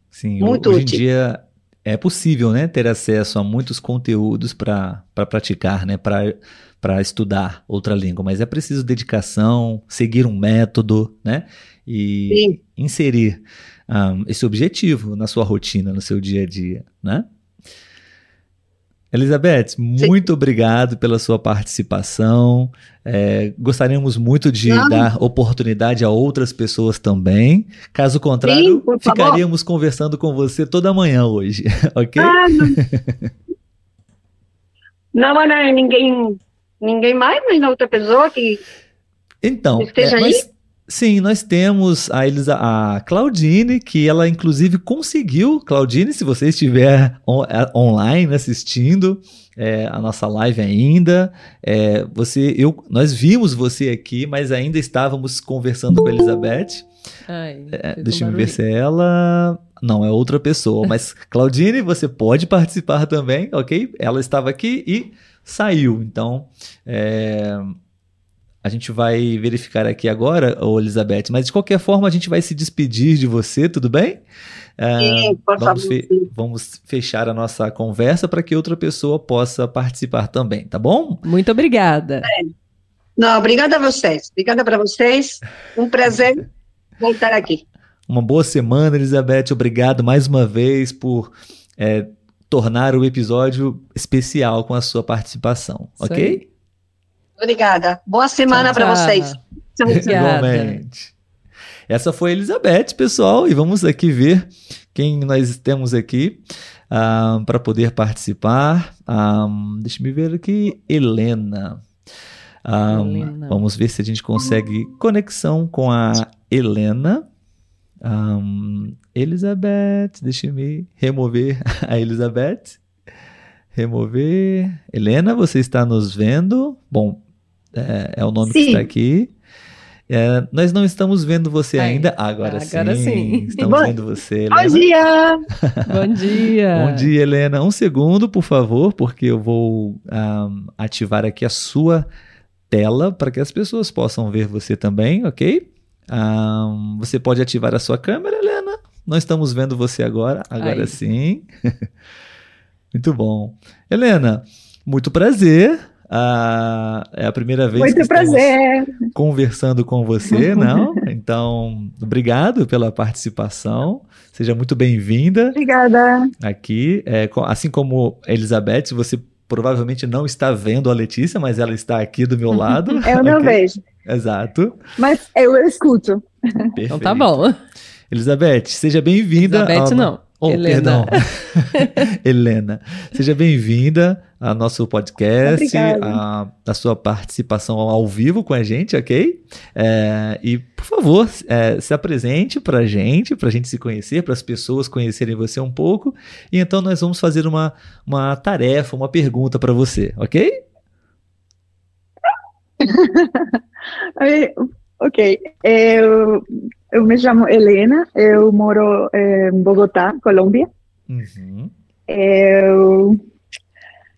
Sim, muito hoje útil. em dia é possível né, ter acesso a muitos conteúdos para pra praticar, né, para estudar outra língua, mas é preciso dedicação, seguir um método né, e Sim. inserir um, esse objetivo na sua rotina, no seu dia a dia. Né? Elizabeth, muito Sim. obrigado pela sua participação. É, gostaríamos muito de Não. dar oportunidade a outras pessoas também. Caso contrário, Sim, ficaríamos conversando com você toda manhã hoje, ok? Ah, não. não, não, ninguém, ninguém mais, mas outra pessoa que então, esteja é, aí. Sim, nós temos a, Elisa, a Claudine, que ela inclusive conseguiu. Claudine, se você estiver on, é, online assistindo é, a nossa live ainda, é, você, eu, nós vimos você aqui, mas ainda estávamos conversando com a Elizabeth. Ai, é, deixa eu ver se é ela. Não, é outra pessoa. Mas, Claudine, você pode participar também, ok? Ela estava aqui e saiu. Então, é, a gente vai verificar aqui agora, ô Elizabeth, mas de qualquer forma a gente vai se despedir de você, tudo bem? Sim, por vamos, fe vamos fechar a nossa conversa para que outra pessoa possa participar também, tá bom? Muito obrigada. É. Não, obrigada a vocês. Obrigada para vocês. Um prazer voltar aqui. Uma boa semana, Elizabeth. Obrigado mais uma vez por é, tornar o episódio especial com a sua participação, Isso ok? Aí. Obrigada. Boa semana para vocês. Igualmente. Essa foi a Elizabeth, pessoal, e vamos aqui ver quem nós temos aqui um, ah, para poder participar. Um, ah, deixa eu ver aqui, Helena. Um, ah, Helena. Vamos ver se a gente consegue conexão com a Helena. Um, Elizabeth, deixa eu me remover a Elizabeth. Remover. Helena, você está nos vendo? Bom, é, é o nome Sim. que está aqui. É, nós não estamos vendo você Ai, ainda. Agora, agora sim, sim. Estamos Bom, vendo você. Helena. Bom dia! Bom dia! Bom dia, Helena. Um segundo, por favor, porque eu vou um, ativar aqui a sua tela para que as pessoas possam ver você também, ok? Um, você pode ativar a sua câmera, Helena. Nós estamos vendo você agora. Agora Aí. sim. muito bom. Helena, muito prazer. Ah, é a primeira vez Muito que prazer. conversando com você, não? Então, obrigado pela participação. Seja muito bem-vinda. Obrigada. Aqui, é, assim como Elizabeth, você provavelmente não está vendo a Letícia, mas ela está aqui do meu lado. Eu não okay? vejo. Exato. Mas eu escuto. Perfeito. Então tá bom. Elizabeth, seja bem-vinda. Elizabeth, ao... não. Oh, Helena. perdão. Helena, seja bem-vinda ao nosso podcast, a, a, sua participação ao vivo com a gente, ok? É, e, por favor, é, se apresente para a gente, para a gente se conhecer, para as pessoas conhecerem você um pouco. E então nós vamos fazer uma, uma tarefa, uma pergunta para você, ok? ok. Eu eu me chamo Helena, eu moro em Bogotá, Colômbia. Uhum. Eu,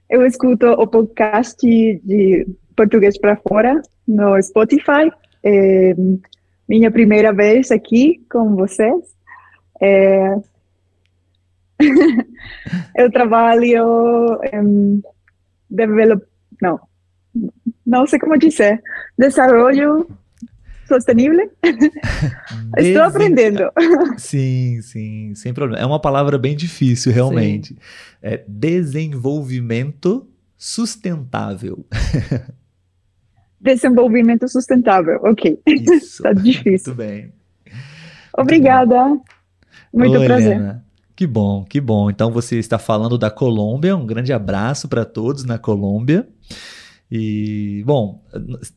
eu escuto o podcast de português para fora no Spotify. É minha primeira vez aqui com vocês. É... eu trabalho em develop... não, não sei como dizer, desenvolvimento sostenible? Estou aprendendo. Sim, sim, sem problema. É uma palavra bem difícil, realmente. Sim. É desenvolvimento sustentável. Desenvolvimento sustentável, ok. Está difícil. Muito bem. Obrigada. Muito Oi, prazer. Helena. Que bom, que bom. Então você está falando da Colômbia. Um grande abraço para todos na Colômbia. E, bom,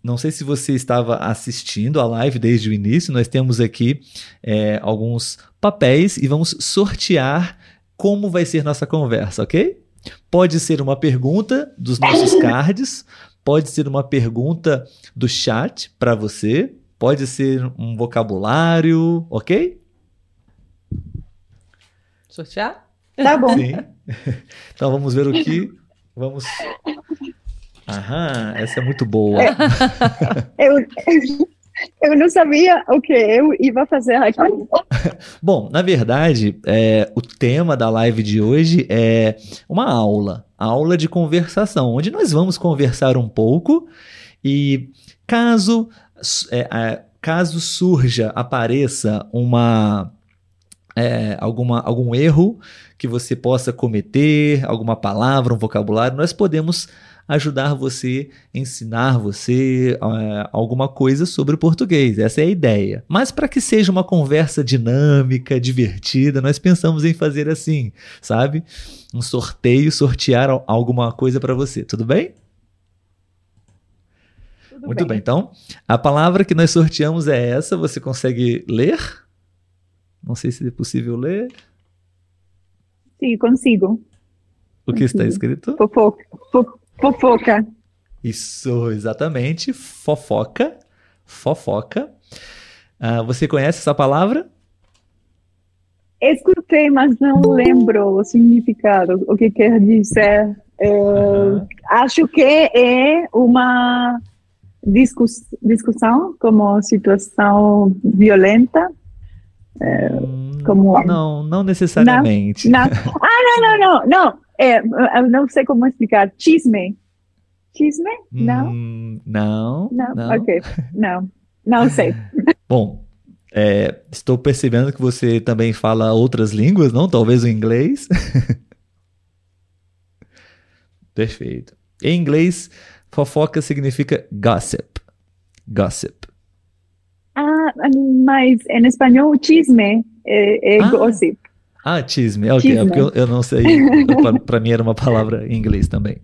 não sei se você estava assistindo a live desde o início, nós temos aqui é, alguns papéis e vamos sortear como vai ser nossa conversa, ok? Pode ser uma pergunta dos nossos cards, pode ser uma pergunta do chat para você, pode ser um vocabulário, ok? Sortear? Tá bom. Sim. Então vamos ver o que vamos Aham, essa é muito boa. Eu, eu não sabia o que eu ia fazer aqui. Bom, na verdade, é, o tema da live de hoje é uma aula, aula de conversação, onde nós vamos conversar um pouco e caso, é, caso surja, apareça uma é, alguma, algum erro que você possa cometer, alguma palavra, um vocabulário, nós podemos ajudar você, ensinar você uh, alguma coisa sobre o português. Essa é a ideia. Mas para que seja uma conversa dinâmica, divertida, nós pensamos em fazer assim, sabe? Um sorteio, sortear alguma coisa para você. Tudo bem? Tudo Muito bem. bem. Então, a palavra que nós sorteamos é essa. Você consegue ler? Não sei se é possível ler. Sim, consigo. O que está escrito? Fofoca. Fofoca. Isso, exatamente. Fofoca. Fofoca. Uh, você conhece essa palavra? Escutei, mas não lembro o significado, o que quer dizer. uhum. Acho que é uma discuss discussão como situação violenta. É, como... Não, não necessariamente. Não, não. Ah, não, não, não, não. É, eu não sei como explicar. Chisme. Chisme? Não? Hum, não. Não? não. Ok. Não. Não sei. Bom, é, estou percebendo que você também fala outras línguas, não? Talvez o inglês. Perfeito. Em inglês, fofoca significa gossip. Gossip. Ah, mas em espanhol, chisme é, é ah. gossip. Ah, chisme. Ok, chisme. é porque eu, eu não sei. Para mim era uma palavra em inglês também.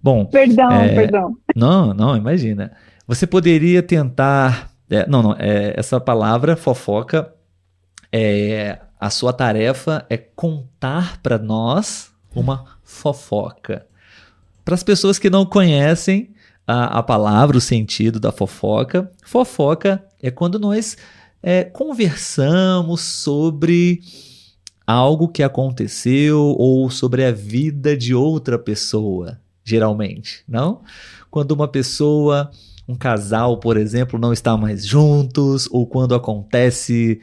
Bom. Perdão, é, perdão. Não, não, imagina. Você poderia tentar. É, não, não. É, essa palavra fofoca, é, a sua tarefa é contar para nós uma fofoca. Para as pessoas que não conhecem a, a palavra, o sentido da fofoca, fofoca é quando nós é, conversamos sobre algo que aconteceu ou sobre a vida de outra pessoa, geralmente, não? Quando uma pessoa, um casal, por exemplo, não está mais juntos, ou quando acontece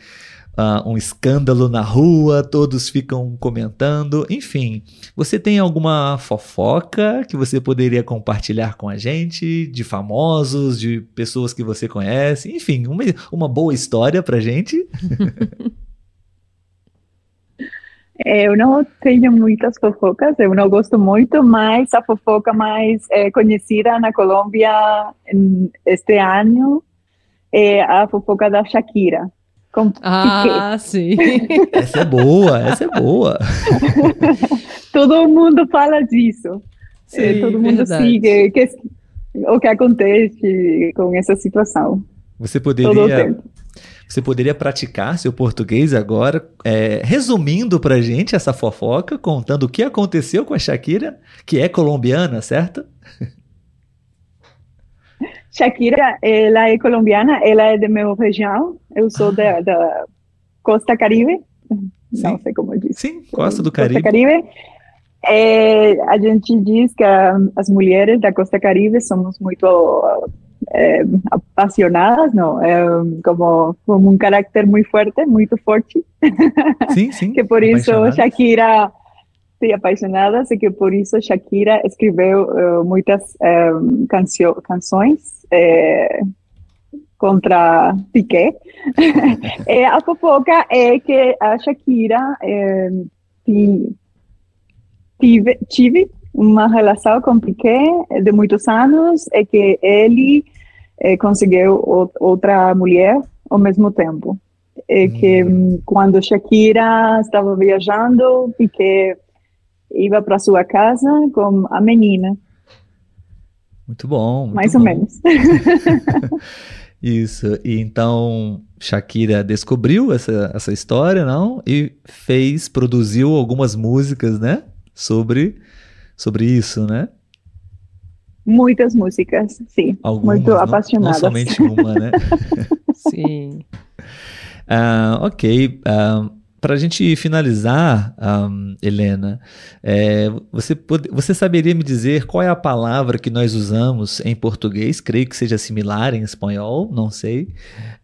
uh, um escândalo na rua, todos ficam comentando, enfim. Você tem alguma fofoca que você poderia compartilhar com a gente, de famosos, de pessoas que você conhece, enfim, uma, uma boa história pra gente? É, eu não tenho muitas fofocas, eu não gosto muito, mas a fofoca mais é, conhecida na Colômbia este ano é a fofoca da Shakira. ah, sim. essa é boa, essa é boa. todo mundo fala disso. Sim, é, todo mundo verdade. sigue que, o que acontece com essa situação. Você poderia você poderia praticar seu português agora, é, resumindo pra gente essa fofoca, contando o que aconteceu com a Shakira, que é colombiana, certo? Shakira, ela é colombiana, ela é da minha região, eu sou ah. da, da, Costa Caribe, Sim. não sei como diz. Sim, Costa do Caribe. Costa Caribe. É, a gente diz que as mulheres da Costa Caribe somos muito eh, apasionadas, ¿no? Eh, como, como un carácter muy fuerte, muy fuerte. Sí, sí. que por eso Shakira, sí, apaixonadas, e que por isso Shakira escreveu uh, muitas um, cancio canções eh, contra Piqué. e a fofoca é que a Shakira eh, tive, tive uma relação com Piqué de muitos anos e que ele eh, conseguiu outra mulher ao mesmo tempo. É que hum. quando Shakira estava viajando, Piqué ia para sua casa com a menina. Muito bom. Muito Mais bom. ou menos. Isso. E então Shakira descobriu essa, essa história, não? E fez, produziu algumas músicas, né? Sobre, sobre isso, né? Muitas músicas, sim. Algumas, muito apaixonadas. Não, somente uma, né? sim. Uh, ok. Uh, ah, Para a gente finalizar, um, Helena, é, você, pode, você saberia me dizer qual é a palavra que nós usamos em português? Creio que seja similar em espanhol, não sei.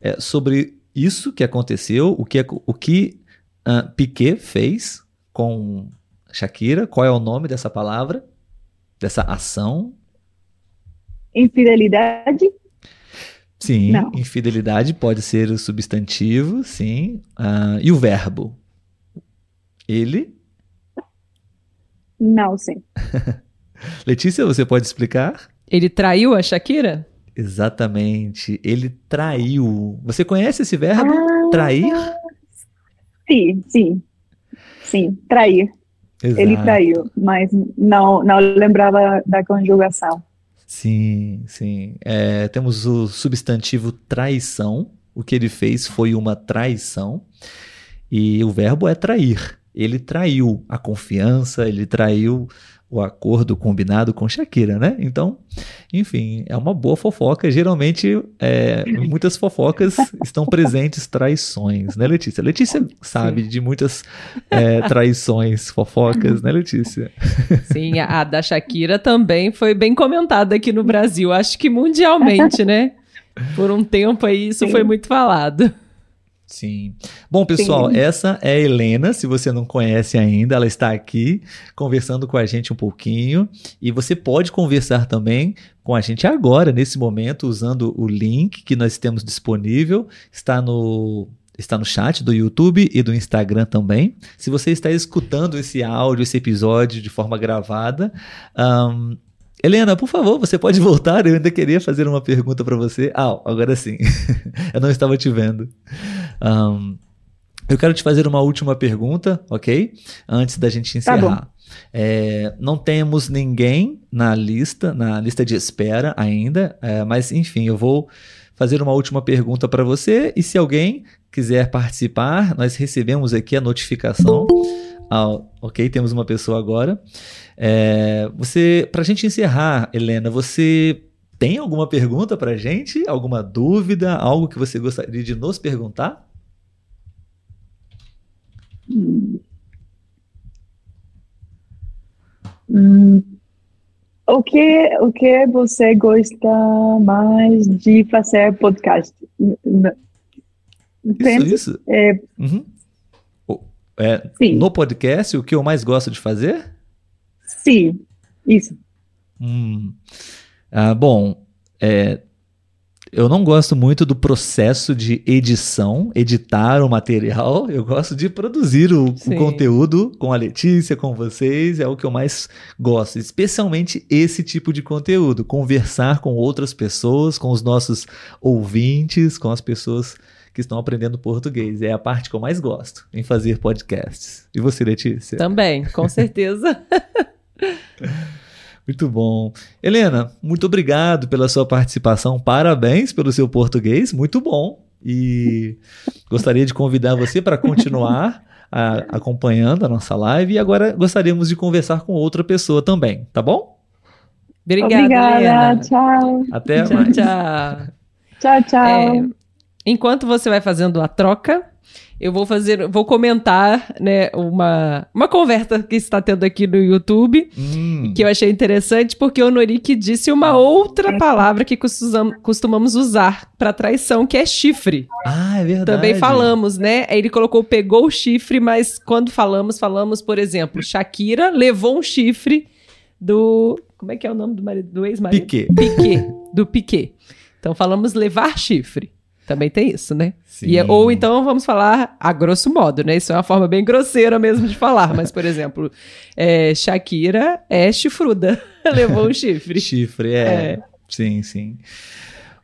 É, sobre isso que aconteceu, o que, o que uh, Piquet fez com Shakira, qual é o nome dessa palavra, dessa ação? Infidelidade? Sim, Não. infidelidade pode ser o substantivo, sim. Uh, e o verbo? Ele? Não, sim. Letícia, você pode explicar? Ele traiu a Shakira? Exatamente. Ele traiu. Você conhece esse verbo? Ah, trair? Sim, sim. Sim, trair. Exato. Ele traiu, mas não, não lembrava da conjugação. Sim, sim. É, temos o substantivo traição. O que ele fez foi uma traição. E o verbo é trair. Ele traiu a confiança, ele traiu o acordo combinado com Shakira, né? Então, enfim, é uma boa fofoca. Geralmente, é, muitas fofocas estão presentes traições, né, Letícia? Letícia sabe Sim. de muitas é, traições, fofocas, né, Letícia? Sim, a, a da Shakira também foi bem comentada aqui no Brasil. Acho que mundialmente, né? Por um tempo aí isso Sim. foi muito falado. Sim. Bom, pessoal, Sim. essa é a Helena. Se você não conhece ainda, ela está aqui conversando com a gente um pouquinho. E você pode conversar também com a gente agora, nesse momento, usando o link que nós temos disponível. Está no está no chat do YouTube e do Instagram também. Se você está escutando esse áudio, esse episódio de forma gravada, um, Helena, por favor, você pode voltar? Eu ainda queria fazer uma pergunta para você. Ah, agora sim. eu não estava te vendo. Um, eu quero te fazer uma última pergunta, ok? Antes da gente tá encerrar. Tá é, não temos ninguém na lista, na lista de espera ainda, é, mas enfim, eu vou fazer uma última pergunta para você e se alguém quiser participar, nós recebemos aqui a notificação. Ah, ok, temos uma pessoa agora. É, você, para a gente encerrar, Helena, você tem alguma pergunta para a gente? Alguma dúvida? Algo que você gostaria de nos perguntar? Hum, o que o que você gosta mais de fazer podcast? Isso, isso. É, uhum. é, no podcast, o que eu mais gosto de fazer? Sim, isso. Hum. Ah, bom, é, eu não gosto muito do processo de edição, editar o material. Eu gosto de produzir o, o, conteúdo com a Letícia, com vocês. É o que eu mais gosto, especialmente esse tipo de conteúdo. Conversar com outras pessoas, com os nossos ouvintes, com as pessoas que estão aprendendo português. É a parte que eu mais gosto em fazer podcasts. E você, Letícia? Também, com certeza. Muito bom. Helena, muito obrigado pela sua participação. Parabéns pelo seu português, muito bom. E gostaria de convidar você para continuar a, acompanhando a nossa live. E agora gostaríamos de conversar com outra pessoa também, tá bom? Obrigada, Obrigada Helena. tchau. Até tchau, mais. Tchau, tchau. tchau. É, enquanto você vai fazendo a troca, eu vou fazer, vou comentar, né, uma, uma conversa que está tendo aqui no YouTube, hum. que eu achei interessante, porque o Norik disse uma outra palavra que costumamos usar para traição, que é chifre. Ah, é verdade. Também falamos, né? Ele colocou, pegou o chifre, mas quando falamos, falamos, por exemplo, Shakira levou um chifre do. Como é que é o nome do marido do ex-marido? Piquet. Piquet. Do Piquet. Então falamos levar chifre. Também tem isso, né? E, é, ou então vamos falar a grosso modo, né? Isso é uma forma bem grosseira mesmo de falar. Mas, por exemplo, é, Shakira é chifruda. Levou um chifre. chifre, é. é. Sim, sim.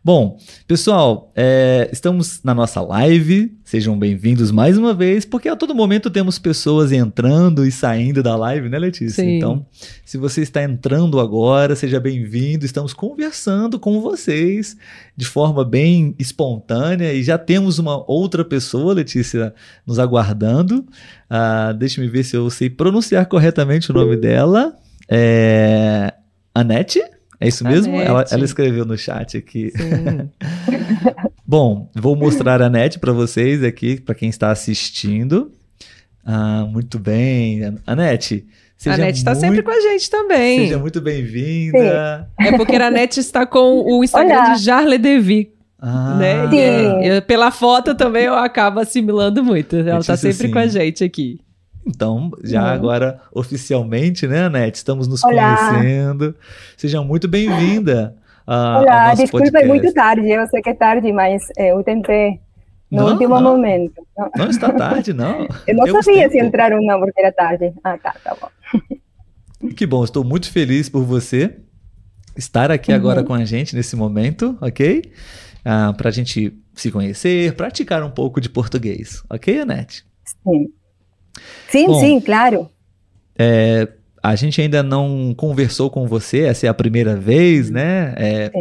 Bom, pessoal, é, estamos na nossa live. Sejam bem-vindos mais uma vez, porque a todo momento temos pessoas entrando e saindo da live, né, Letícia? Sim. Então, se você está entrando agora, seja bem-vindo. Estamos conversando com vocês de forma bem espontânea e já temos uma outra pessoa, Letícia, nos aguardando. Ah, Deixe-me ver se eu sei pronunciar corretamente o nome dela. É. Anete? É isso mesmo? Ela, ela, escreveu no chat aqui. Bom, vou mostrar a net para vocês aqui, para quem está assistindo. Ah, muito bem. Anete, a Net está sempre com a gente também. Seja muito bem-vinda. É porque a Net está com o Instagram Olá. de Jarle Devi. Ah, né? Sim. Eu, pela foto também eu acabo assimilando muito. Ela está sempre assim. com a gente aqui. Então, já uhum. agora oficialmente, né, Anete? Estamos nos Olá. conhecendo. Seja muito bem-vinda. Uh, Olá, desculpa, é muito tarde. Eu sei que é tarde, mas eu tentei no não, último não. momento. Não. não. está tarde, não. eu não eu sabia se entrar ou não, porque era tarde. Ah, tá, tá bom. Que bom, estou muito feliz por você estar aqui uhum. agora com a gente nesse momento, ok? Uh, para a gente se conhecer, praticar um pouco de português, ok, Anete? Sim. Sim, Bom, sim, claro. É, a gente ainda não conversou com você, essa é a primeira vez, né? É,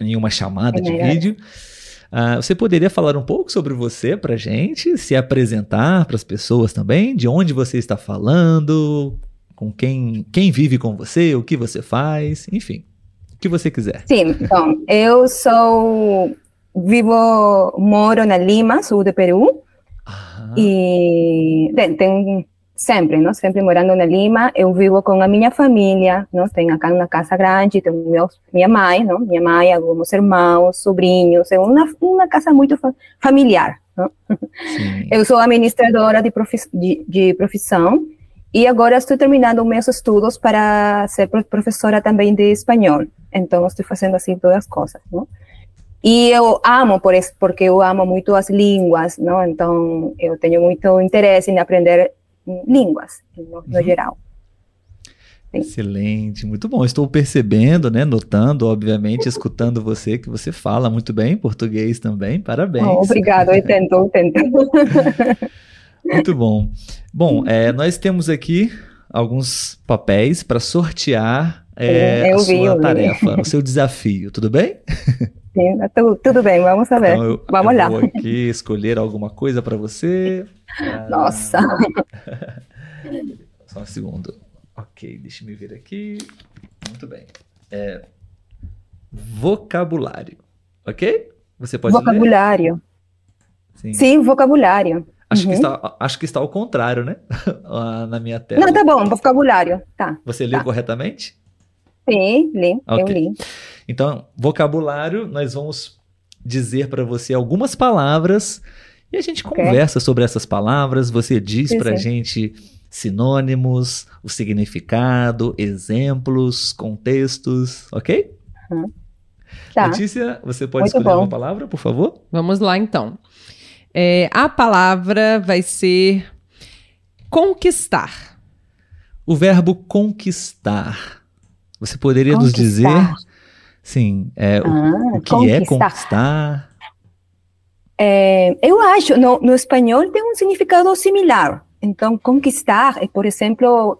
em uma chamada é de vídeo. Uh, você poderia falar um pouco sobre você para gente, se apresentar para as pessoas também, de onde você está falando, com quem, quem vive com você, o que você faz, enfim, o que você quiser. Sim, então, eu sou, vivo, moro na Lima, sul do Peru, e bem, tem sempre, não? Sempre morando na Lima, eu vivo com a minha família, não? Tenho acá uma casa grande, tenho meu, minha mãe, não? Minha mãe, alguns irmãos, sobrinhos, é uma, uma casa muito fa familiar, não? Eu sou administradora de, profi de, de profissão e agora estou terminando meus estudos para ser professora também de espanhol. Então, estou fazendo assim duas coisas, não? E eu amo por isso, porque eu amo muito as línguas, não? Então, eu tenho muito interesse em aprender línguas, no, no uhum. geral. Sim. Excelente, muito bom. Estou percebendo, né, notando, obviamente, escutando você, que você fala muito bem português também. Parabéns. Oh, obrigado, eu tento, eu tento. muito bom. Bom, é, nós temos aqui alguns papéis para sortear é, a sua tarefa, o seu desafio, tudo bem? Sim, tudo, tudo bem, vamos ver. Então eu, vamos eu lá. Vou aqui escolher alguma coisa para você. Nossa! Só um segundo. Ok, deixa eu ver aqui. Muito bem. É, vocabulário, ok? Você pode Vocabulário. Sim. Sim, vocabulário. Acho, uhum. que está, acho que está ao contrário, né? Ah, na minha tela. Não, tá bom, vocabulário. Tá. Você leu tá. corretamente? Sim, li. Okay. Eu li. Então, vocabulário, nós vamos dizer para você algumas palavras e a gente okay. conversa sobre essas palavras. Você diz para a gente sinônimos, o significado, exemplos, contextos, ok? Uhum. Tá. Letícia, você pode Muito escolher bom. uma palavra, por favor? Vamos lá, então. É, a palavra vai ser conquistar. O verbo conquistar. Você poderia conquistar. nos dizer, sim, é, ah, o, que conquistar. é conquistar? É, eu acho, no, no espanhol tem um significado similar. Então, conquistar é, por exemplo,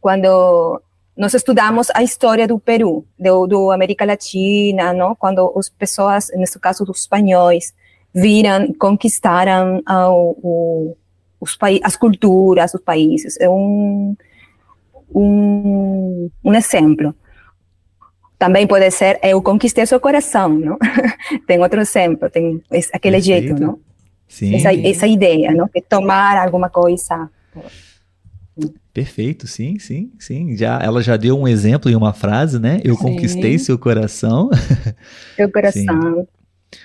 quando nós estudamos a história do Peru, do, do América Latina, não? quando as pessoas, nesse caso os espanhóis, viram, conquistaram o, o, os as culturas, os países. É um, um, um exemplo. Também pode ser eu conquistei seu coração, não? tem outro exemplo, tem aquele Perfeito. jeito, não? Sim. Essa, essa ideia, não? Que tomar alguma coisa. Perfeito, sim, sim, sim. Já, ela já deu um exemplo em uma frase, né? Eu sim. conquistei seu coração. Seu coração.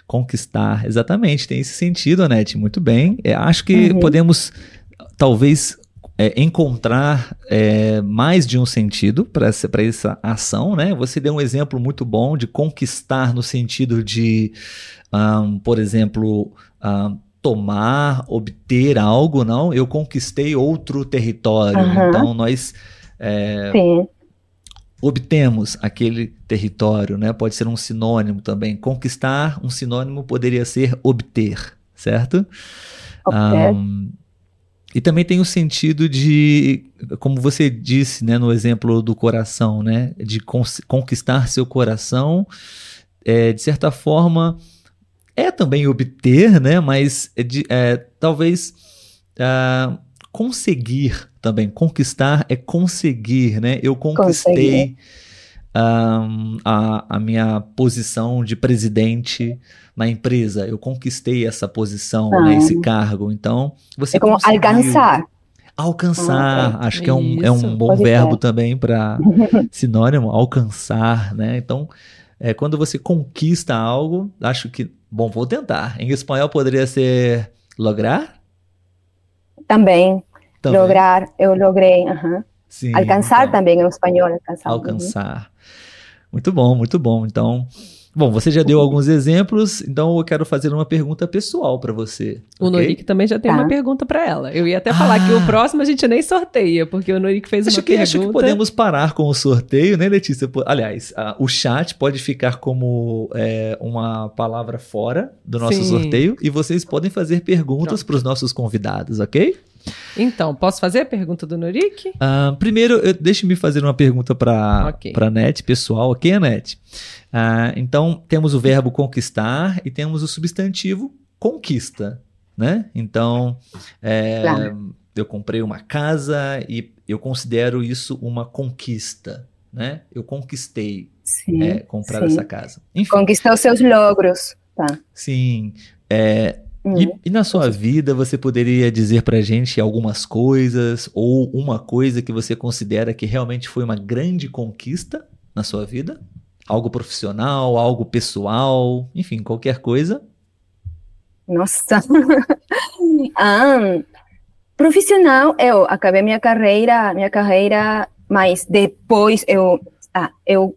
Conquistar, exatamente, tem esse sentido, Anete, muito bem. É, acho que uhum. podemos, talvez, é, encontrar é, mais de um sentido para essa, essa ação, né? Você deu um exemplo muito bom de conquistar no sentido de, um, por exemplo, um, tomar, obter algo, não? Eu conquistei outro território. Uhum. Então, nós é, obtemos aquele território, né? Pode ser um sinônimo também. Conquistar, um sinônimo poderia ser obter, certo? Okay. Um, e também tem o sentido de, como você disse, né, no exemplo do coração, né, de conquistar seu coração, é, de certa forma, é também obter, né, mas é de, é, talvez uh, conseguir também. Conquistar é conseguir, né? Eu conquistei um, a, a minha posição de presidente na empresa. Eu conquistei essa posição, ah. né, esse cargo. Então, você é como alcançar. Alcançar, ah, é. acho que é um, é um bom verbo ser. também para sinônimo, alcançar, né? Então, é, quando você conquista algo, acho que Bom, vou tentar. Em espanhol poderia ser lograr? Também. Também. Lograr, eu logrei. aham. Sim, Alcançar então, também em espanhol. Alcançar. uhum. Alcançar. Muito bom, muito bom. Então, bom, você já deu alguns exemplos, então eu quero fazer uma pergunta pessoal para você. O ok? Norik também já tem Tá. uma pergunta pra ela. Eu ia até falar que Ah. o próximo a gente nem sorteia, porque o Norik fez Acho uma que, pergunta. acho que podemos parar com o sorteio, né, Letícia? Aliás, a- o chat pode ficar como é, uma palavra fora do nosso Sim. sorteio e vocês podem fazer perguntas para os nossos convidados, ok? Então, posso fazer a pergunta do Norik? Ah, primeiro, eu- deixe-me fazer uma pergunta para Ok. a Net, pessoal, ok, Net? Ah, então, temos o verbo conquistar e temos o substantivo conquista, né? Então, é, Claro. eu comprei uma casa e eu considero isso uma conquista, né? Eu conquistei Sim. é, comprar sim. essa casa. Enfim, Conquistar os seus logros. Tá. sim. é, Hum. e, e na sua vida, você poderia dizer pra gente algumas coisas ou uma coisa que você considera que realmente foi uma grande conquista na sua vida? Algo profissional, algo pessoal, enfim, qualquer coisa. Nossa. ah, profissional, eu acabei minha carreira, minha carreira, mas depois eu, ah, eu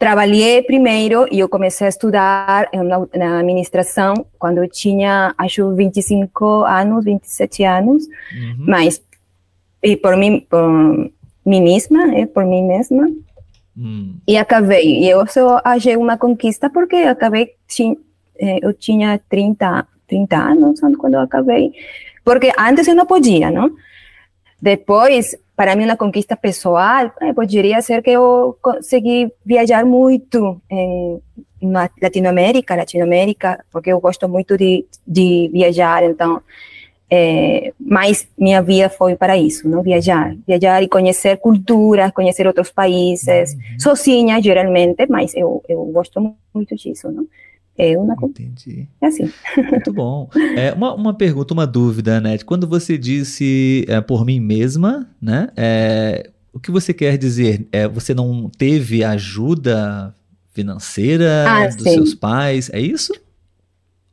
trabalhei primeiro e eu comecei a estudar na, na administração quando eu tinha, acho, 25 anos, 27 anos, Uhum. mas e por mim, por mim mesma, é, por mim mesma, Hum, e acabei. E eu só achei uma conquista porque eu acabei, ti- eh, eu tinha 30, 30 anos quando eu acabei. Porque antes eu não podia, não? Depois, para mim, uma conquista pessoal eh, poderia ser que eu consegui viajar muito em Latinoamérica, Latinoamérica, porque eu gosto muito de, de viajar, então é, mas minha vida foi para isso, não viajar, viajar e conhecer culturas, conhecer outros países, sozinha geralmente, mas eu, eu gosto muito disso, não? É uma co- entendi. é assim. Muito bom. É, uma, uma pergunta, uma dúvida, Net. Quando você disse é, por mim mesma, né? é, o que você quer dizer? É, você não teve ajuda financeira Ah, dos sim. seus pais? É isso?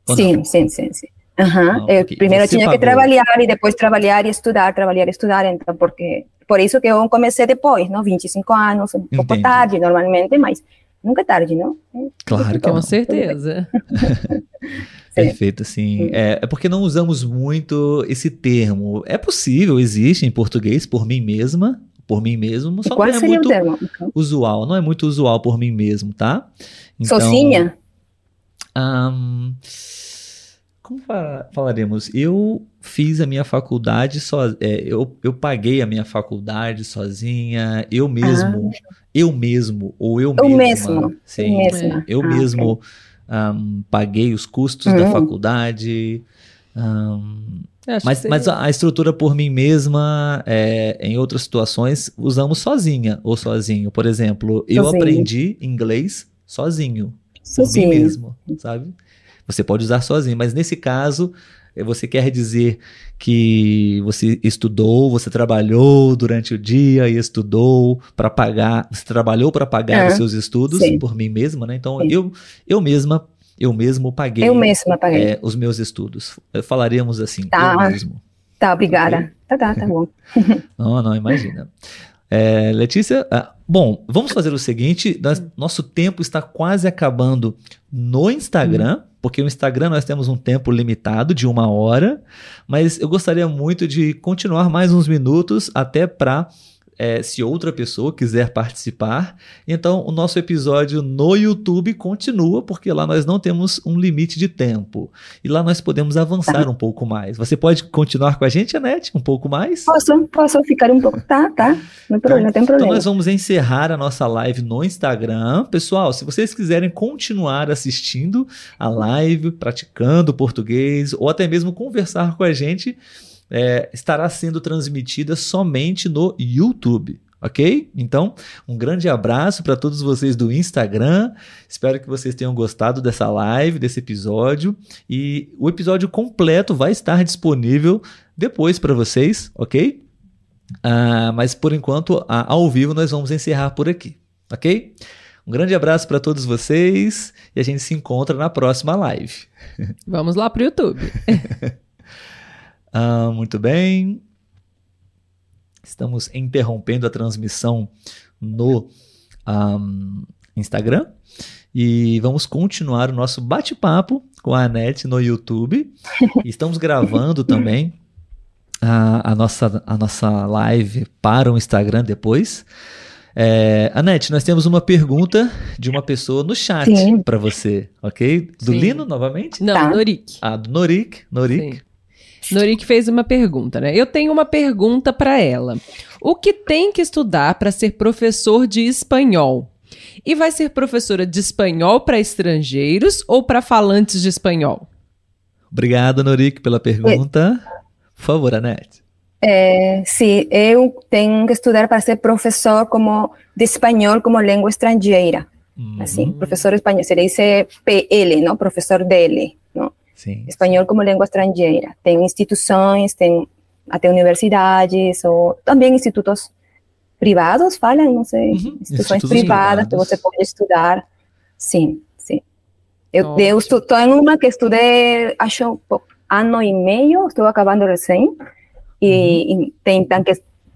Sim, não? sim, sim, sim. Aham. Ah, Eu primeiro Você tinha pagou. que trabalhar e depois trabalhar e estudar, trabalhar e estudar, então, porque por isso que eu comecei depois, não? 25 anos, um pouco Entendi. tarde normalmente, mas nunca é tarde, não? É, Claro que Com certeza. Perfeito, sim. É, é porque não usamos muito esse termo. É possível, existe em português, por mim mesma, por mim mesmo, só qual não é muito termo? usual. Não é muito usual por mim mesmo, tá? Então, Sozinha? Ahn, como fa- falaremos? Eu fiz a minha faculdade só, é, eu, eu paguei a minha faculdade sozinha, eu mesmo, eu mesmo, ou eu. Eu mesma, mesmo, sim, mesma. eu Ah, mesmo ahm, paguei os custos da Hum. faculdade. Acho mas, mas a estrutura por mim mesma, é, em outras situações, usamos sozinha ou sozinho. Por exemplo, eu Sozinho. aprendi inglês sozinho por mim mesmo, sabe? Você pode usar sozinho, mas nesse caso, você quer dizer que você estudou, você trabalhou durante o dia e estudou para pagar, você trabalhou para pagar É, os seus estudos sim. por mim mesma, né? Então Sim. eu eu mesma eu mesmo paguei Eu mesma paguei. eh, os meus estudos. Falaremos assim, Tá. eu mesmo. Tá, obrigada. Tá, tá, tá bom. Não, não, imagina. É, Letícia, ah, bom, vamos fazer o seguinte: nós- nosso tempo está quase acabando no Instagram, porque o Instagram nós temos um tempo limitado de uma hora, mas eu gostaria muito de continuar mais uns minutos até para. Se outra pessoa quiser participar, então o nosso episódio no YouTube continua, porque lá nós não temos um limite de tempo. E lá nós podemos avançar um pouco mais. Você pode continuar com a gente, Anete, um pouco mais? Posso, posso ficar um pouco? Tá, tá. Não, tem problema, não tem Então problema. nós vamos encerrar a nossa live no Instagram. Pessoal, se vocês quiserem continuar assistindo a live, praticando português, ou até mesmo conversar com a gente, é, estará sendo transmitida somente no YouTube. Ok? Então, um grande abraço para todos vocês do Instagram. Espero que vocês tenham gostado dessa live, desse episódio. E o episódio completo vai estar disponível depois para vocês, ok? Ah, mas por enquanto, a- ao vivo, nós vamos encerrar por aqui, ok? Um grande abraço para todos vocês e a gente se encontra na próxima live. Vamos lá pro YouTube. ah, muito bem. Estamos interrompendo a transmissão no um, Instagram e vamos continuar o nosso bate-papo com a Anete no YouTube. Estamos gravando também a, a, nossa, a nossa live para o Instagram depois. É, Anete, nós temos uma pergunta de uma pessoa no chat para você, ok? Do Sim. Lino, novamente? Não, tá. Norik. Ah, do Norik. Norik. Sim. Norik fez uma pergunta, né? Eu tenho uma pergunta para ela. O que tem que estudar para ser professor de espanhol? E vai ser professora de espanhol para estrangeiros ou para falantes de espanhol? Obrigado, Norik, pela pergunta. Por favor, Anete. É, sim, eu tenho que estudar para ser professor como de espanhol como língua estrangeira. Uhum. Assim, professor espanhol, se diz PL, não? Professor DL? Sim. Espanhol como língua estrangeira. Tem instituições, tem até universidades, ou também institutos privados, falam, não sei, uhum. instituições privadas privados. que você pode estudar. Sim, sim. Eu, oh. eu estou em uma que estudei, acho, ano e meio, estou acabando recém, e, uhum. e tem, tem que,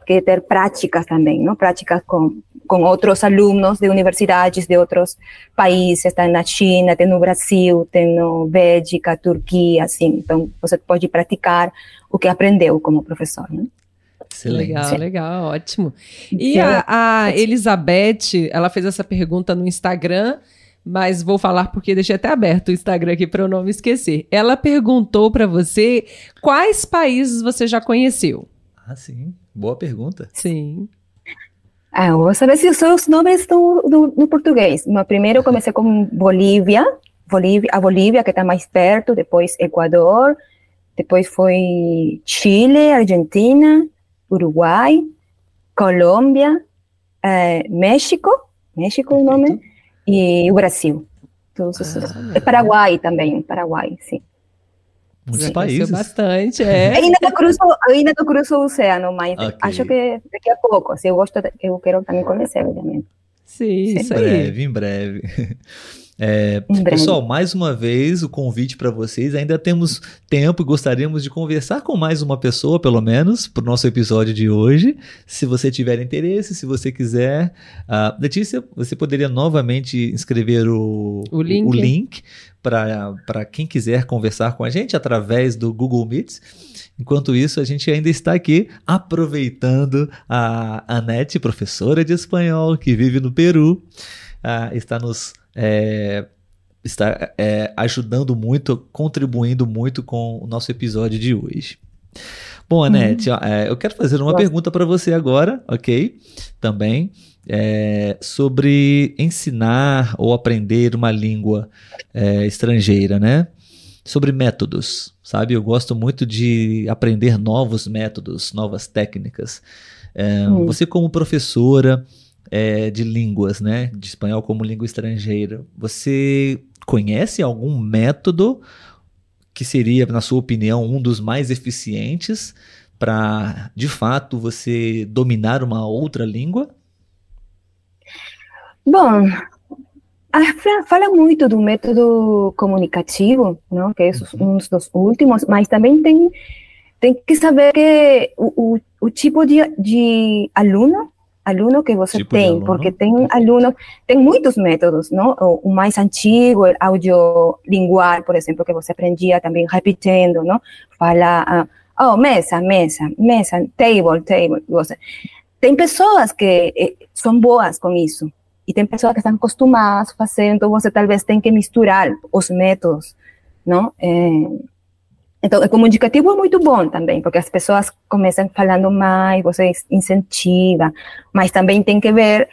que, ter práticas também, não? Práticas com, com outros alunos de universidades de outros países, tem na China, tem no Brasil, tem no Bélgica, Turquia, assim. Então, você pode praticar o que aprendeu como professor, né? Excelente. Legal, legal, ótimo. E a, a Elizabeth, ela fez essa pergunta no Instagram, mas vou falar porque deixei até aberto o Instagram aqui para eu não me esquecer. Ela perguntou para você quais países você já conheceu. Ah, sim. Boa pergunta. Sim. Ah, eu vou saber se os seus nomes estão no, no português. No primeiro eu comecei com Bolívia, Bolívia, a Bolívia que está mais perto, depois Equador, depois foi Chile, Argentina, Uruguai, Colômbia, eh, México, México o nome, e o Brasil. Todos ah, Paraguai também, Paraguai, sim. Muitos sim, países. bastante, é. Ainda não cruzo, ainda não cruzo o oceano, mas okay. acho que daqui a pouco, se eu gosto, eu quero também conhecer, obviamente. Sim, sim. isso aí. Em breve, em breve. É, pessoal, mais uma vez o convite para vocês. Ainda temos tempo e gostaríamos de conversar com mais uma pessoa, pelo menos, para o nosso episódio de hoje. Se você tiver interesse, se você quiser. Uh, Letícia, você poderia novamente escrever o, o link, o link para quem quiser conversar com a gente através do Google Meets. Enquanto isso, a gente ainda está aqui aproveitando a Anete, professora de espanhol que vive no Peru, uh, está nos é, está é, ajudando muito, contribuindo muito com o nosso episódio de hoje. Bom, Anete, uhum. é, eu quero fazer uma pergunta para você agora, ok? Também é, sobre ensinar ou aprender uma língua é, estrangeira, né? Sobre métodos, sabe? Eu gosto muito de aprender novos métodos, novas técnicas. Uhum. Você, como professora, é, de línguas, né? De espanhol como língua estrangeira. Você conhece algum método que seria, na sua opinião, um dos mais eficientes para, de fato, você dominar uma outra língua? Bom, fala muito do método comunicativo, não? que é uhum. um dos últimos, mas também tem, tem que saber que o, o, o tipo de, de aluno aluno que você tipo tem, porque tem alunos, tem muitos métodos, não? O, mais antigo, o audiolingual, por exemplo, que você aprendia também repetindo, não? Fala, uh, oh, mesa, mesa, mesa, table, table. Você. Tem pessoas que eh, são boas com isso, e tem pessoas que estão acostumadas a fazer, então você talvez tem que misturar os métodos, não? Eh, então, o comunicativo é muito bom também, porque as pessoas começam falando mais, você incentiva, mas também tem que ver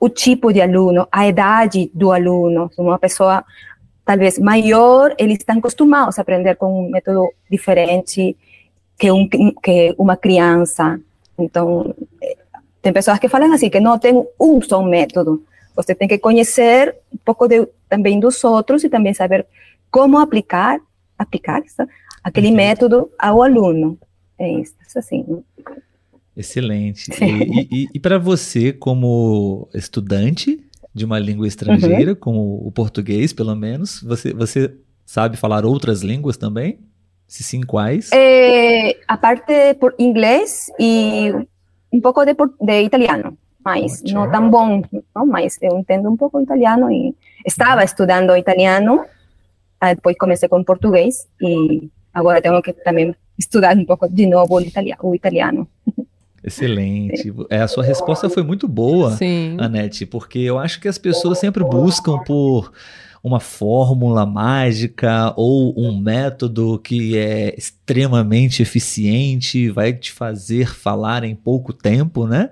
o tipo de aluno, a idade do aluno. Uma pessoa talvez maior, eles estão acostumados a aprender com um método diferente que, um, que uma criança. Então, eh, tem pessoas que falam assim, que não tem um só método. Você tem que conhecer um pouco de, também dos outros e também saber como aplicar, aplicar, sabe? Aquele uhum. método ao aluno. É isso, assim. Excelente. E, e, e para você, como estudante de uma língua estrangeira, uhum. como o português, pelo menos. Você, você sabe falar outras línguas também? Se sim, quais? É, a parte por inglês e um pouco de, de italiano, mas Ótimo. não tão bom, não, mas eu entendo um pouco italiano e estava estudando italiano, depois comecei com português e agora tenho que também estudar um pouco de novo o italiano. Excelente. É, a sua resposta foi muito boa, Sim. Anete, porque eu acho que as pessoas sempre buscam por uma fórmula mágica ou um método que é extremamente eficiente, vai te fazer falar em pouco tempo, né?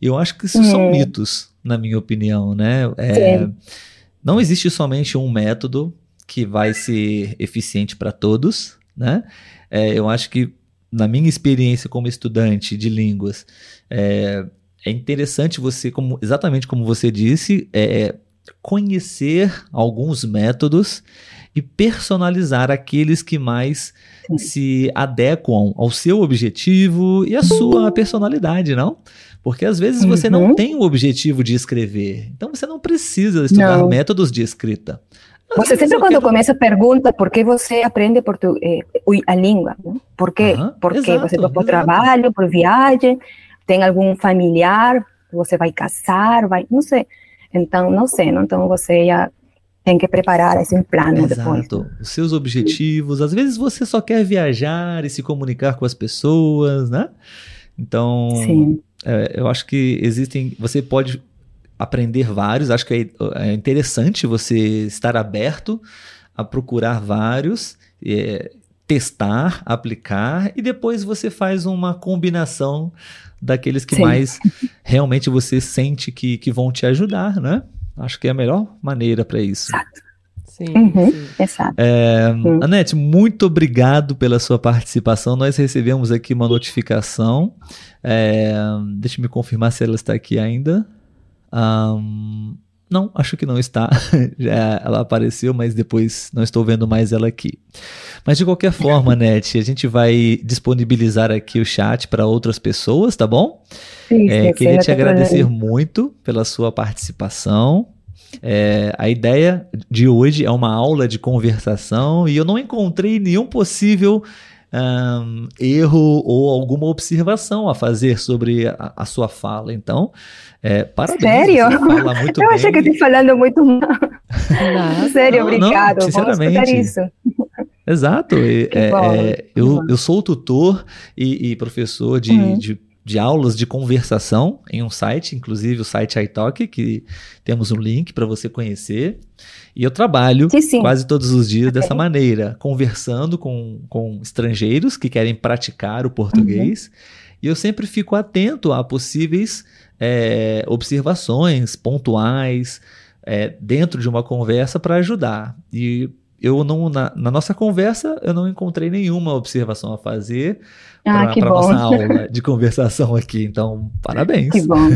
E eu acho que isso são uhum. mitos, na minha opinião, né? É, não existe somente um método que vai ser eficiente para todos, né? É, eu acho que na minha experiência como estudante de línguas, é, é interessante você, como, exatamente como você disse, é, conhecer alguns métodos e personalizar aqueles que mais se adequam ao seu objetivo e à sua personalidade, não? Porque às vezes você uhum. não tem o objetivo de escrever, então você não precisa estudar não. métodos de escrita. Você sempre quando quero... começa pergunta por que você aprende portu... Eh, a língua, não? por quê? Uhum, Porque exato, você vai para o trabalho, por viagem, tem algum familiar, você vai casar, vai, não sei. Então, não sei, não? então você já tem que preparar esse plano Exato. depois. Os seus objetivos, às vezes você só quer viajar e se comunicar com as pessoas, né? Então, é, eu acho que existem, você pode aprender vários. Acho que é, é interessante você estar aberto a procurar vários, é, testar, aplicar e depois você faz uma combinação daqueles que Sim. mais realmente você sente que, que vão te ajudar, né? Acho que é a melhor maneira para isso. Exato. Sim, uhum, sim. Exato. É, uhum. Anete, muito obrigado pela sua participação. Nós recebemos aqui uma notificação. É, deixa eu me confirmar se ela está aqui ainda. Um, não, acho que não está. Já ela apareceu, mas depois não estou vendo mais ela aqui. Mas de qualquer forma, Net, a gente vai disponibilizar aqui o chat para outras pessoas, tá bom? Sim, é, queria te agradecer muito pela sua participação. É, a ideia de hoje é uma aula de conversação e eu não encontrei nenhum possível um, erro ou alguma observação a fazer sobre a, a sua fala. Então, é, parabéns. Sério? eu bem. achei que eu estou falando muito mal. Sério, não, obrigado. Não, sinceramente. isso. Exato. É, é, eu, eu sou tutor e, e professor de, uhum. de de aulas de conversação em um site, inclusive o site iTalk, que temos um link para você conhecer. E eu trabalho sim, sim. quase todos os dias okay. dessa maneira, conversando com, com estrangeiros que querem praticar o português. Uhum. E eu sempre fico atento a possíveis é, observações pontuais é, dentro de uma conversa para ajudar. E eu não na, na, nossa conversa eu não encontrei nenhuma observação a fazer ah, para a nossa aula de conversação aqui. Então, parabéns. Que bom.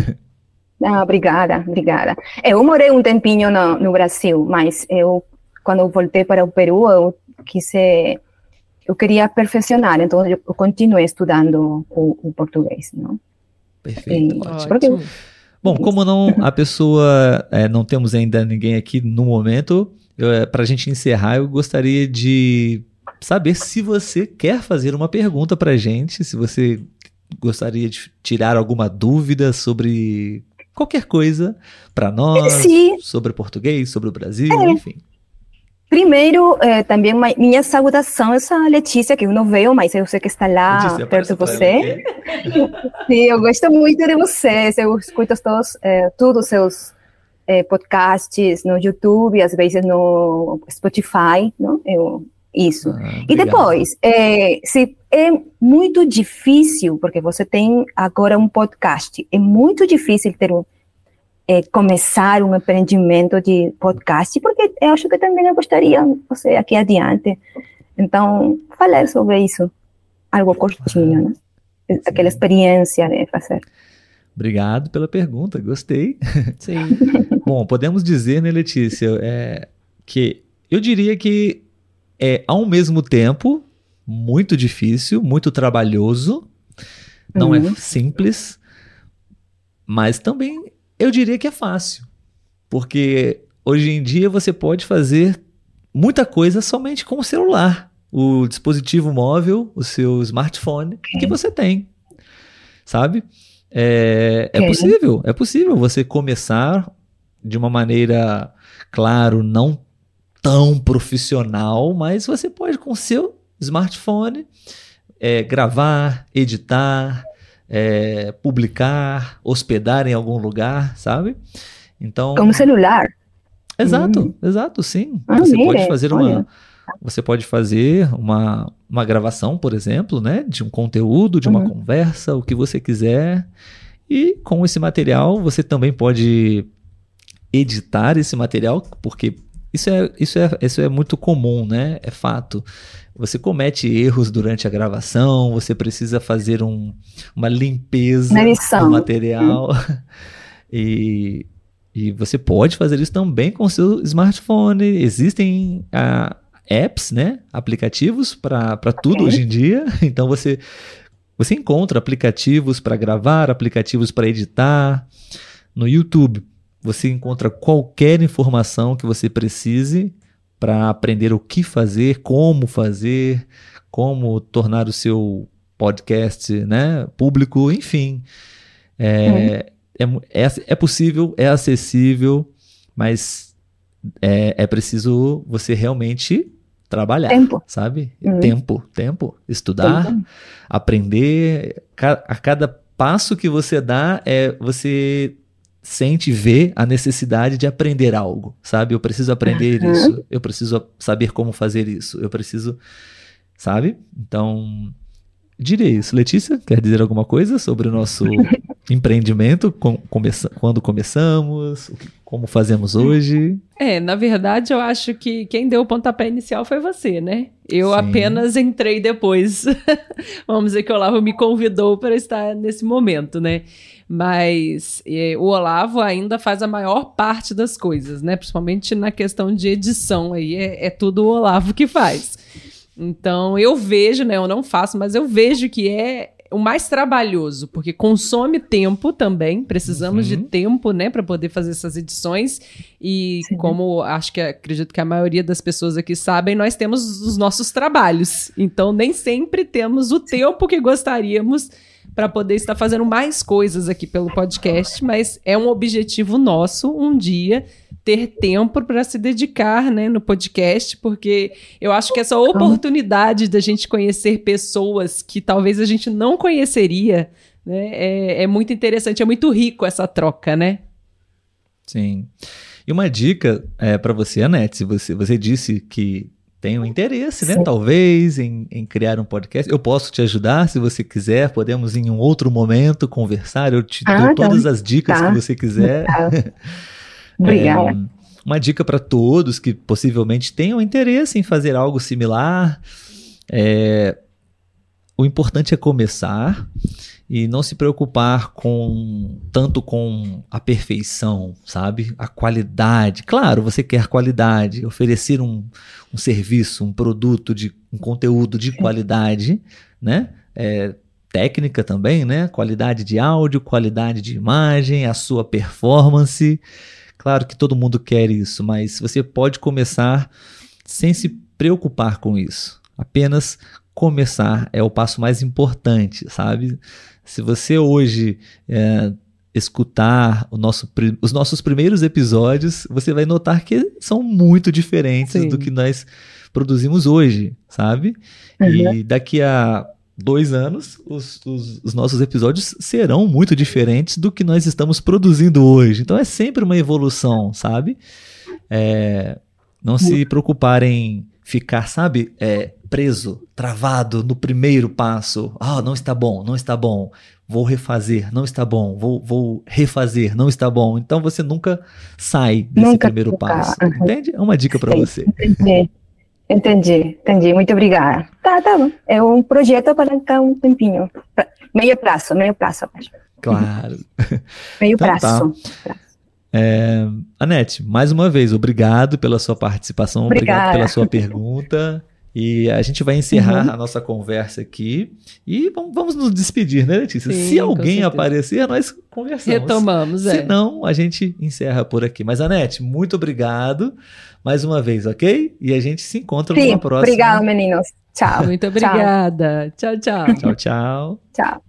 Ah, obrigada, obrigada. Eu morei um tempinho no, no Brasil, mas eu, quando eu voltei para o Peru, eu quis, eu queria perfeccionar, então eu continuei estudando o, o português, não? Perfeito, e, ótimo. Porque, Bom, como não a pessoa, é, não temos ainda ninguém aqui no momento, para a gente encerrar, eu gostaria de saber se você quer fazer uma pergunta para a gente, se você gostaria de tirar alguma dúvida sobre qualquer coisa para nós, Sim. sobre português, sobre o Brasil, é. enfim. Primeiro, eh, também uma, minha saudação essa Letícia, que eu não vejo, mas eu sei que está lá Letícia, perto de você. Sim, eu gosto muito de você, eu escuto todos, eh, todos os seus eh, podcasts no YouTube, às vezes no Spotify, não? Eu, isso. Ah, e depois, é, se é muito difícil, porque você tem agora um podcast, é muito difícil ter um, é, começar um empreendimento de podcast, porque eu acho que também eu gostaria você aqui adiante. Então, falar sobre isso, algo curtinho, né? Aquela experiência de fazer. Obrigado pela pergunta, gostei. Sim. Bom, podemos dizer, né, Letícia, é, que eu diria que é, ao mesmo tempo, muito difícil, muito trabalhoso, não é uhum. é simples, mas também eu diria que é fácil. Porque hoje em dia você pode fazer muita coisa somente com o celular, o dispositivo móvel, o seu smartphone que você tem, sabe? É, é possível, é possível você começar de uma maneira, claro, não tão profissional, mas você pode com o seu smartphone é, gravar, editar, é, publicar, hospedar em algum lugar, sabe? Então. Como celular. Exato, hum. exato, sim. Ah, você pode fazer uma. Olha. Você pode fazer uma, uma gravação, por exemplo, né? De um conteúdo, de uma uhum. conversa, o que você quiser. E com esse material você também pode editar esse material, porque isso é, isso é, isso é muito comum, né? É fato. Você comete erros durante a gravação, você precisa fazer um, uma limpeza do material. Hum. E, e você pode fazer isso também com o seu smartphone. Existem uh, apps, né? Aplicativos para tudo hoje em dia. Então você, você encontra aplicativos para gravar, aplicativos para editar. No YouTube, você encontra qualquer informação que você precise para aprender o que fazer, como fazer, como tornar o seu podcast né, público, enfim. É, é, é, é, possível, é acessível, mas é, é preciso você realmente trabalhar, tempo. sabe? Uhum. Tempo, tempo, estudar, tempo. aprender. A cada passo que você dá é você sente ver a necessidade de aprender algo, sabe? Eu preciso aprender uhum. isso, eu preciso saber como fazer isso, eu preciso, sabe? Então, diria isso. Letícia, quer dizer alguma coisa sobre o nosso empreendimento? Com, começa, quando começamos? Como fazemos hoje? É, na verdade, eu acho que quem deu o pontapé inicial foi você, né? Eu Sim. apenas entrei depois. Vamos dizer que o Olavo me convidou para estar nesse momento, né? Mas é, o Olavo ainda faz a maior parte das coisas, né? Principalmente na questão de edição aí, é, é tudo o Olavo que faz. Então eu vejo, né? Eu não faço, mas eu vejo que é o mais trabalhoso, porque consome tempo também. Precisamos uhum. de tempo, né, para poder fazer essas edições. E Sim. como acho que acredito que a maioria das pessoas aqui sabem, nós temos os nossos trabalhos. Então nem sempre temos o tempo que gostaríamos para poder estar fazendo mais coisas aqui pelo podcast, mas é um objetivo nosso um dia ter tempo para se dedicar né, no podcast, porque eu acho que essa oportunidade da gente conhecer pessoas que talvez a gente não conheceria né, é, é muito interessante, é muito rico essa troca, né? Sim. E uma dica é, para você, Anete, você, você disse que tem um interesse, né? Sim. Talvez em, em, criar um podcast. Eu posso te ajudar se você quiser. Podemos em um outro momento conversar. Eu te ah, dou tá. todas as dicas tá. que você quiser. Tá. Obrigada. É, uma dica para todos que possivelmente tenham interesse em fazer algo similar. É, o importante é começar e não se preocupar com tanto com a perfeição, sabe? A qualidade. Claro, você quer qualidade, oferecer um, um serviço, um produto de um conteúdo de qualidade, né? É, técnica também, né? Qualidade de áudio, qualidade de imagem, a sua performance. Claro que todo mundo quer isso, mas você pode começar sem se preocupar com isso. Apenas começar é o passo mais importante, sabe? Se você hoje é, escutar nosso, os nossos primeiros episódios, você vai notar que são muito diferentes Sim. do que nós produzimos hoje, sabe? Uhum. E daqui a dois anos, os, os, os, nossos episódios serão muito diferentes do que nós estamos produzindo hoje. Então é sempre uma evolução, sabe? É, não se preocuparem ficar, sabe, é, preso, travado no primeiro passo. Ah, não está bom, não está bom. Vou refazer, não está bom. Vou, vou refazer, não está bom. Então você nunca sai desse nunca primeiro ficar. passo. Entende? É uma dica para você. Entendi. Entendi, entendi. Muito obrigada. Tá, tá bom. É um projeto para ficar um tempinho. Meio prazo, meio prazo. Claro. meio então, prazo. Tá. É, Anete, mais uma vez, obrigado pela sua participação, Obrigada. obrigado pela sua pergunta. E a gente vai encerrar uhum. a nossa conversa aqui e vamos, vamos nos despedir, né, Letícia? Sim, Se alguém aparecer, nós conversamos. Retomamos, é. Se não, a gente encerra por aqui. Mas, Anete, muito obrigado mais uma vez, ok? E a gente se encontra Sim, numa próxima. Obrigada, meninos. Tchau. Muito obrigada. Tchau, tchau. Tchau, tchau. Tchau.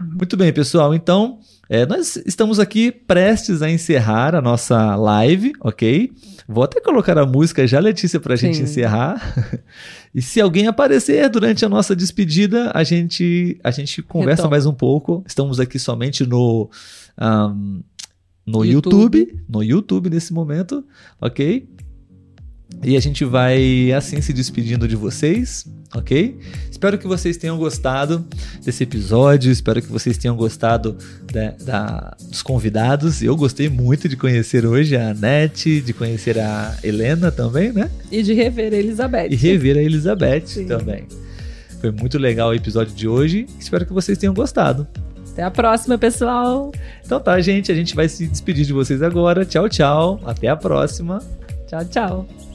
Muito bem, pessoal. Então, é, nós estamos aqui prestes a encerrar a nossa live, ok? Vou até colocar a música já, Letícia, para a gente encerrar. e se alguém aparecer durante a nossa despedida, a gente, a gente conversa Retoma. mais um pouco. Estamos aqui somente no, um, no YouTube. YouTube, no YouTube nesse momento, ok? E a gente vai assim se despedindo de vocês, ok? Espero que vocês tenham gostado desse episódio, espero que vocês tenham gostado da, da, dos convidados. Eu gostei muito de conhecer hoje a Anete, de conhecer a Helena também, né? E de rever a Elizabeth. E rever a Elizabeth Sim. também. Foi muito legal o episódio de hoje, espero que vocês tenham gostado. Até a próxima, pessoal. Então tá, gente, a gente vai se despedir de vocês agora. Tchau, tchau. Até a próxima. Tchau, tchau.